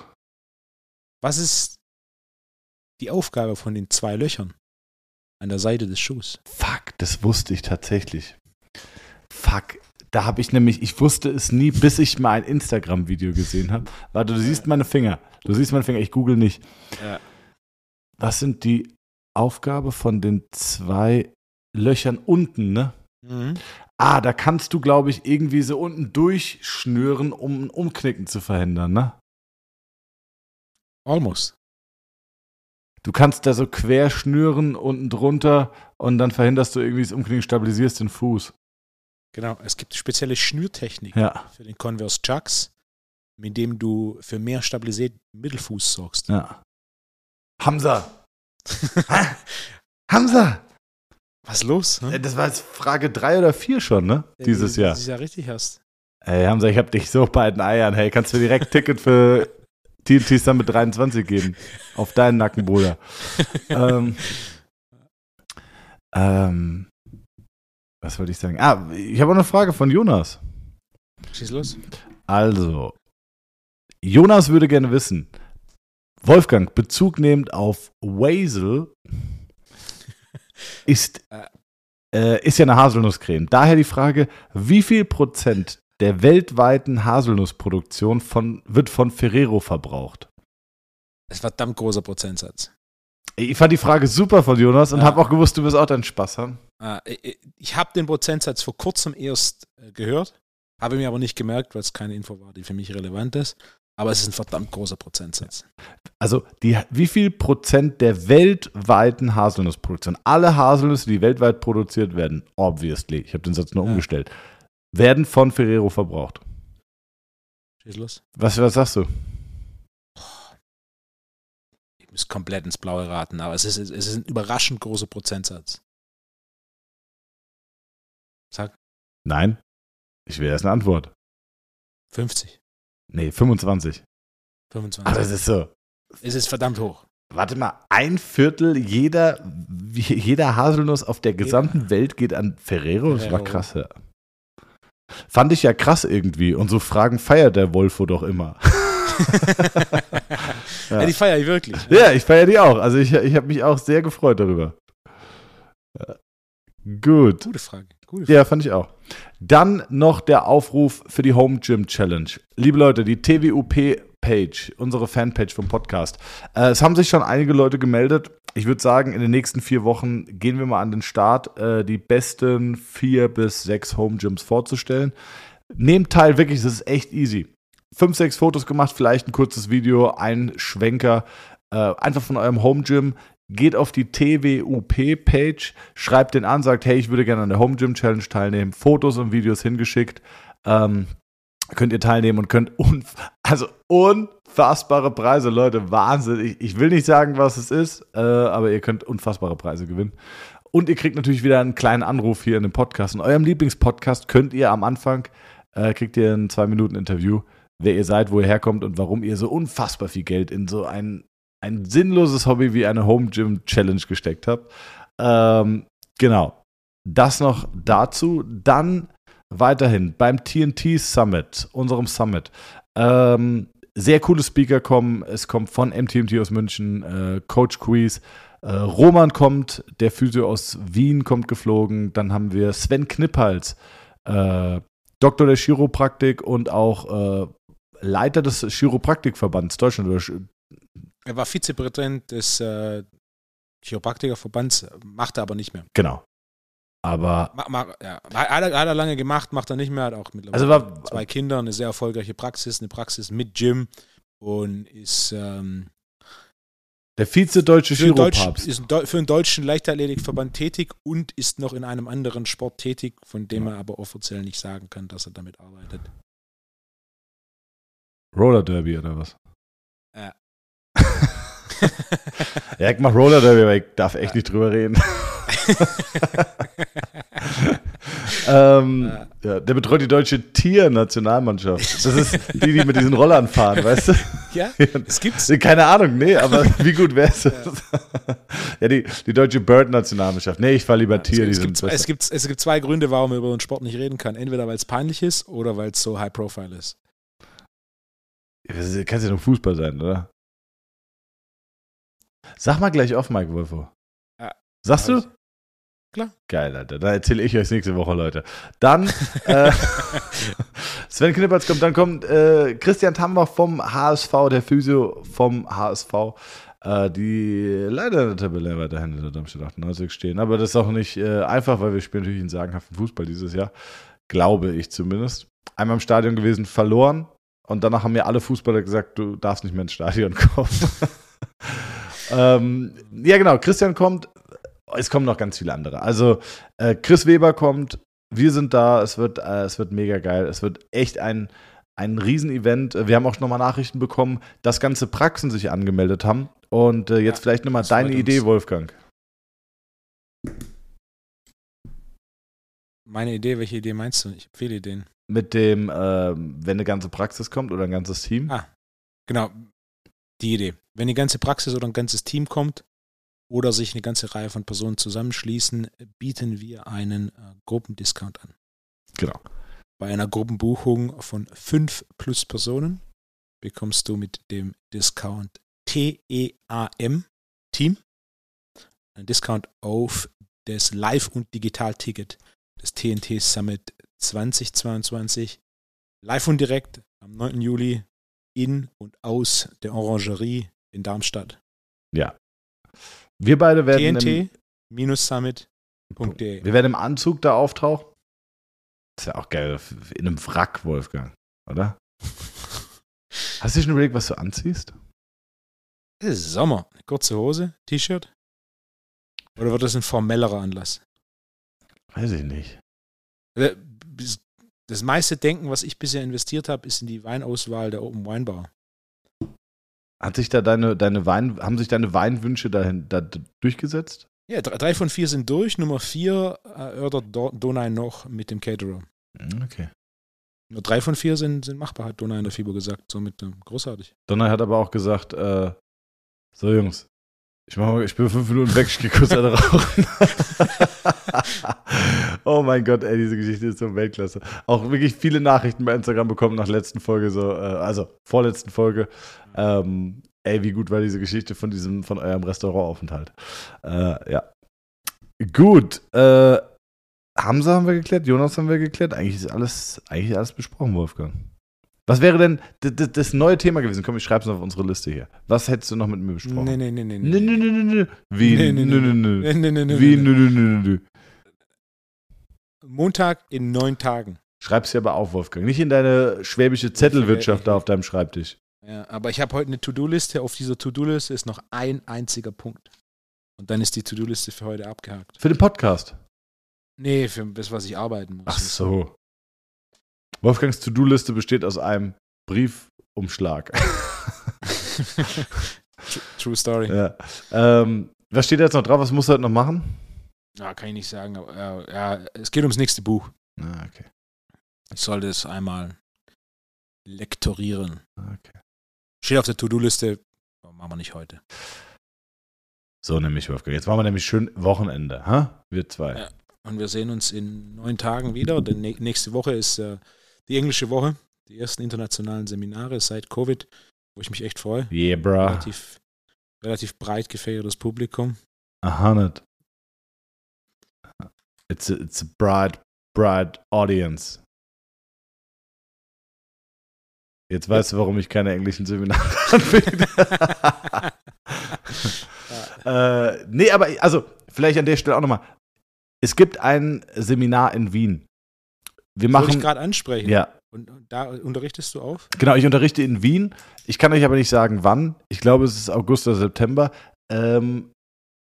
Was ist die Aufgabe von den zwei Löchern an der Seite des Schuhs? Fuck, das wusste ich tatsächlich. Fuck, da habe ich nämlich, ich wusste es nie, bis ich mal ein Instagram-Video gesehen habe. Warte, du siehst meine Finger. Du siehst meine Finger, ich google nicht. Ja. Was sind die Aufgabe von den zwei Löchern unten, ne? Mhm. Ah, da kannst du, glaube ich, irgendwie so unten durchschnüren, um ein Umknicken zu verhindern, ne? Almost. Du kannst da so quer schnüren unten drunter und dann verhinderst du irgendwie das Umknicken, stabilisierst den Fuß. Genau, es gibt spezielle Schnürtechniken ja. für den Converse Chucks, mit dem du für mehr Stabilität im Mittelfuß sorgst. Ja. Hamza! (laughs) Hamza! Was ist los? Hm? Das war jetzt Frage drei oder vier schon, ne? Dieses Jahr. Dieses Jahr richtig hast. Hey Hamza, ich hab dich so bei den Eiern. Hey, kannst du mir direkt Ticket für TNT Summit 23 geben? Auf deinen Nacken, Bruder. (laughs) ähm, ähm, was wollte ich sagen? Ah, ich habe auch eine Frage von Jonas. Schieß los. Also, Jonas würde gerne wissen, Wolfgang, Bezug nehmend auf Wazel, (laughs) ist, äh, ist ja eine Haselnusscreme. Daher die Frage, wie viel Prozent der weltweiten Haselnussproduktion von, wird von Ferrero verbraucht? Das ist ein verdammt großer Prozentsatz. Ich fand die Frage super von Jonas und Ja. habe auch gewusst, du wirst auch deinen Spaß haben. Ah, ich- habe den Prozentsatz vor kurzem erst äh, gehört, habe mir aber nicht gemerkt, weil es keine Info war, die für mich relevant ist. Aber es ist ein verdammt großer Prozentsatz. Also, die, wie viel Prozent der weltweiten Haselnussproduktion, alle Haselnüsse, die weltweit produziert werden, obviously, ich habe den Satz nur Ja. umgestellt, werden von Ferrero verbraucht? Schieß los. Was, was sagst du? Muss komplett ins Blaue raten, aber es ist, es ist ein überraschend großer Prozentsatz. Sag Nein? Ich will erst eine Antwort. 50, Nee, 25. 25. Ah, das ist so. es ist verdammt hoch. Warte mal, ein Viertel jeder, jeder Haselnuss auf der gesamten Welt geht an Ferrero? Das war Ferrero. krass, ja. Fand ich ja krass irgendwie. Und so Fragen feiert der Wolfo doch immer. (laughs) ja. die feiere ich wirklich. Ja, ich feiere die auch. Also ich, ich habe mich auch sehr gefreut darüber. Ja. Gut. Gute Frage. Gute Frage. Ja, fand ich auch. Dann noch der Aufruf für die Home Gym Challenge. Liebe Leute, die TWUP-Page, unsere Fanpage vom Podcast. Äh, es haben sich schon einige Leute gemeldet. Ich würde sagen, in den nächsten vier Wochen gehen wir mal an den Start, äh, die besten vier bis sechs Home Gyms vorzustellen. Nehmt teil, wirklich, das ist echt easy. Fünf, sechs Fotos gemacht, vielleicht ein kurzes Video, ein Schwenker, äh, einfach von eurem Home Gym. Geht auf die TWUP-Page, schreibt den an, sagt, hey, ich würde gerne an der Home Gym Challenge teilnehmen. Fotos und Videos hingeschickt. Ähm, könnt ihr teilnehmen und könnt unf also unfassbare Preise, Leute, Wahnsinn. Ich, ich will nicht sagen, was es ist, äh, aber ihr könnt unfassbare Preise gewinnen. Und ihr kriegt natürlich wieder einen kleinen Anruf hier in dem Podcast. In eurem Lieblingspodcast könnt ihr am Anfang, äh, kriegt ihr ein Zwei-Minuten-Interview, wer ihr seid, wo ihr herkommt und warum ihr so unfassbar viel Geld in so ein, ein sinnloses Hobby wie eine Home Gym Challenge gesteckt habt. Ähm, genau. Das noch dazu. Dann weiterhin beim TNT Summit, unserem Summit. Ähm, sehr coole Speaker kommen. Es kommt von MTMT aus München, äh, Coach Quiz. Äh, Roman kommt, der Physio aus Wien kommt geflogen. Dann haben wir Sven Kniphals, äh, Doktor der Chiropraktik und auch äh, Leiter des Chiropraktikverbands Deutschland. Er war Vizepräsident des äh, Chiropraktikerverbands, macht er aber nicht mehr. Genau. Aber Ma, ma, ja, hat, er, hat er lange gemacht, macht er nicht mehr, hat auch mittlerweile Also war- zwei Kinder, eine sehr erfolgreiche Praxis, eine Praxis mit Gym und ist ähm, der Vize-Deutsche Chiropapst. ist für den deutschen Leichtathletikverband tätig und ist noch in einem anderen Sport tätig, von dem er aber offiziell nicht sagen kann, dass er damit arbeitet. Roller Derby oder was? Ja. (laughs) ja, ich mach Roller Derby, aber ich darf echt nicht drüber reden. (laughs) (laughs) ähm, ja, der betreut die deutsche Tiernationalmannschaft. Das ist die, die mit diesen Rollern fahren, weißt du? ja, (laughs) es gibt's. Keine Ahnung, nee, aber (laughs) wie gut wär's? Ja, ja die, die deutsche Bird-Nationalmannschaft. Nee, ich fahre lieber Tier, die es, sind gibt, besser. es, gibt, es gibt zwei Gründe, warum man über den Sport nicht reden kann. Entweder weil es peinlich ist oder weil es so high profile ist. Kann ja nur Fußball sein, oder? Sag mal gleich auf, Mike Wolfo. Ja. Sagst du? Klar. Geil, Alter. Da erzähle ich euch nächste Woche, Leute. Dann (laughs) äh, (laughs) Sven Knippertz kommt, dann kommt äh, Christian Tammer vom HSV, der Physio vom HSV, äh, die leider in der Tabelle weiterhin in der Darmstadt 98 stehen. Aber das ist auch nicht äh, einfach, weil wir spielen natürlich einen sagenhaften Fußball dieses Jahr. Glaube ich zumindest. Einmal im Stadion gewesen, verloren. Und danach haben mir alle Fußballer gesagt, du darfst nicht mehr ins Stadion kommen. (laughs) ähm, ja, genau. Christian kommt. Es kommen noch ganz viele andere. Also, äh, Chris Weber kommt. Wir sind da. Es wird, äh, es wird mega geil. Es wird echt ein, ein Riesenevent. Wir haben auch nochmal Nachrichten bekommen, dass ganze Praxen sich angemeldet haben. Und äh, jetzt Ja, vielleicht nochmal deine. Idee, Wolfgang. Meine Idee, welche Idee meinst du? Ich habe viele Ideen. mit dem, äh, wenn eine ganze Praxis kommt oder ein ganzes Team? Ah, genau. Die Idee. Wenn eine ganze Praxis oder ein ganzes Team kommt oder sich eine ganze Reihe von Personen zusammenschließen, bieten wir einen äh, Gruppendiscount an. Genau. Bei einer Gruppenbuchung von fünf plus Personen bekommst du mit dem Discount TEAM Team einen Discount auf das Live- und Digital-Ticket des TNT Summit 2022 live und direkt am 9. Juli in und aus der Orangerie in Darmstadt. Ja. Wir beide werden TNT-summit.de. Wir werden im Anzug da auftauchen. Das ist ja auch geil. In einem Wrack, Wolfgang, oder? (laughs) Hast du schon überlegt, was du anziehst? Es ist Sommer. Eine kurze Hose, T-Shirt. Oder wird das ein formellerer Anlass? Weiß ich nicht. Das meiste Denken, was ich bisher investiert habe, ist in die Weinauswahl der Open Wine Bar. Hat sich da deine, deine Wein, haben sich deine Weinwünsche dahin, da durchgesetzt? Ja, drei von vier sind durch. Nummer vier erörtert Donai noch mit dem Caterer. Hm, okay. Nur drei von vier sind, sind machbar, hat Donai in der Fieber gesagt. Somit äh, großartig. Donai hat aber auch gesagt, äh, so Jungs, ich, mach mal, ich bin fünf Minuten weg, ich gehe kurz eine rauchen. (laughs) (laughs) (laughs) oh mein Gott, ey, diese Geschichte ist so Weltklasse. Auch wirklich viele Nachrichten bei Instagram bekommen nach letzten Folge, so, äh, also vorletzten Folge. Ähm, ey, wie gut war diese Geschichte von diesem, von eurem Restaurantaufenthalt. Äh, ja. Gut, äh, Hamza haben wir geklärt, Jonas haben wir geklärt. Eigentlich ist alles, eigentlich ist alles besprochen, Wolfgang. Was wäre denn das, neue Thema gewesen? Komm, ich schreibe es auf unsere Liste hier. Was hättest du noch mit mir besprochen? Nee, nee, nee, nee. Nee, nee, nee, nee. Wie? Nee, nee, nee, nee, Wie? Nee, nee, nee, nee. Montag in neun Tagen. Schreib's dir aber auf, Wolfgang. Nicht in deine schwäbische Zettelwirtschaft da auf deinem Schreibtisch. Ja, aber ich habe heute eine To-Do-Liste. Auf dieser To-Do-Liste ist noch ein einziger Punkt. Und dann ist die To-Do-Liste für heute abgehakt. Für den Podcast. Nee, für das, was ich arbeiten muss. Ach so. Wolfgangs To-Do-Liste besteht aus einem Briefumschlag. (laughs) True Story. ja. ähm, was steht da jetzt noch drauf? Was musst du heute noch machen? Ja, kann ich nicht sagen. Aber, ja, ja, es geht ums nächste Buch. Ah, okay. Ich sollte es einmal lektorieren. okay. Steht auf der To-Do-Liste. aber Machen wir nicht heute. So nämlich, Wolfgang. Jetzt machen wir nämlich schön Wochenende. Ha? Wir zwei. Ja. Und wir sehen uns in neun Tagen wieder. Denn nä- nächste Woche ist äh, die englische Woche. Die ersten internationalen Seminare seit Covid, wo ich mich echt freue. Yeah, bruh. Relativ, relativ breit gefächertes Publikum. A hundred. It's a, it's a bright, bright audience. Jetzt weißt du, warum ich keine englischen Seminare (laughs) anbiete. (laughs) äh, nee, aber also, vielleicht an der Stelle auch nochmal. Es gibt ein Seminar in Wien. Wir Wollte ich machen. gerade ansprechen. Ja, Und und da unterrichtest du auf? Genau, ich unterrichte in Wien. Ich kann euch aber nicht sagen, wann. Ich glaube, es ist August oder September. Ähm,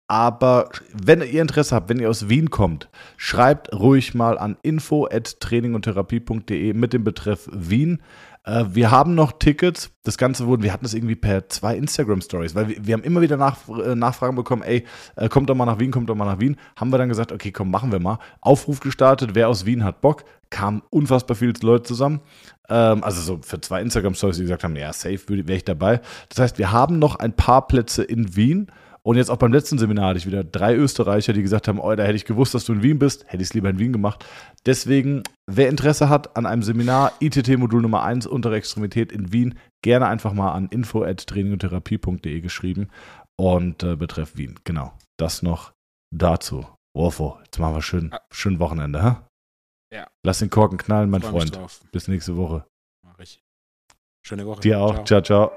aber wenn ihr Interesse habt, wenn ihr aus Wien kommt, schreibt ruhig mal an info@trainingundtherapie.de mit dem Betreff Wien. Äh, wir haben noch Tickets. Das Ganze wurden, wir hatten es irgendwie per zwei Instagram Stories, weil wir, wir haben immer wieder nach, äh, Nachfragen bekommen, ey, äh, kommt doch mal nach Wien, kommt doch mal nach Wien. Haben wir dann gesagt, okay, komm, machen wir mal. Aufruf gestartet, wer aus Wien hat Bock. Kamen unfassbar viele Leute zusammen. Ähm, also so für zwei Instagram Stories, die gesagt haben, ja, safe wäre ich dabei. Das heißt, wir haben noch ein paar Plätze in Wien. Und jetzt auch beim letzten Seminar hatte ich wieder drei Österreicher, die gesagt haben, oh, da hätte ich gewusst, dass du in Wien bist, hätte ich es lieber in Wien gemacht. Deswegen, wer Interesse hat an einem Seminar ITT-Modul Nummer 1 untere Extremität in Wien, gerne einfach mal an info.trainingundtherapie.de geschrieben und äh, betreff Wien. Genau, das noch dazu. Wolfo, jetzt machen wir schön, schön Wochenende, hä? Ja. Lass den Korken knallen, mein Freund. Bis nächste Woche. Mach ich. Schöne Woche. Dir auch. ciao. ciao.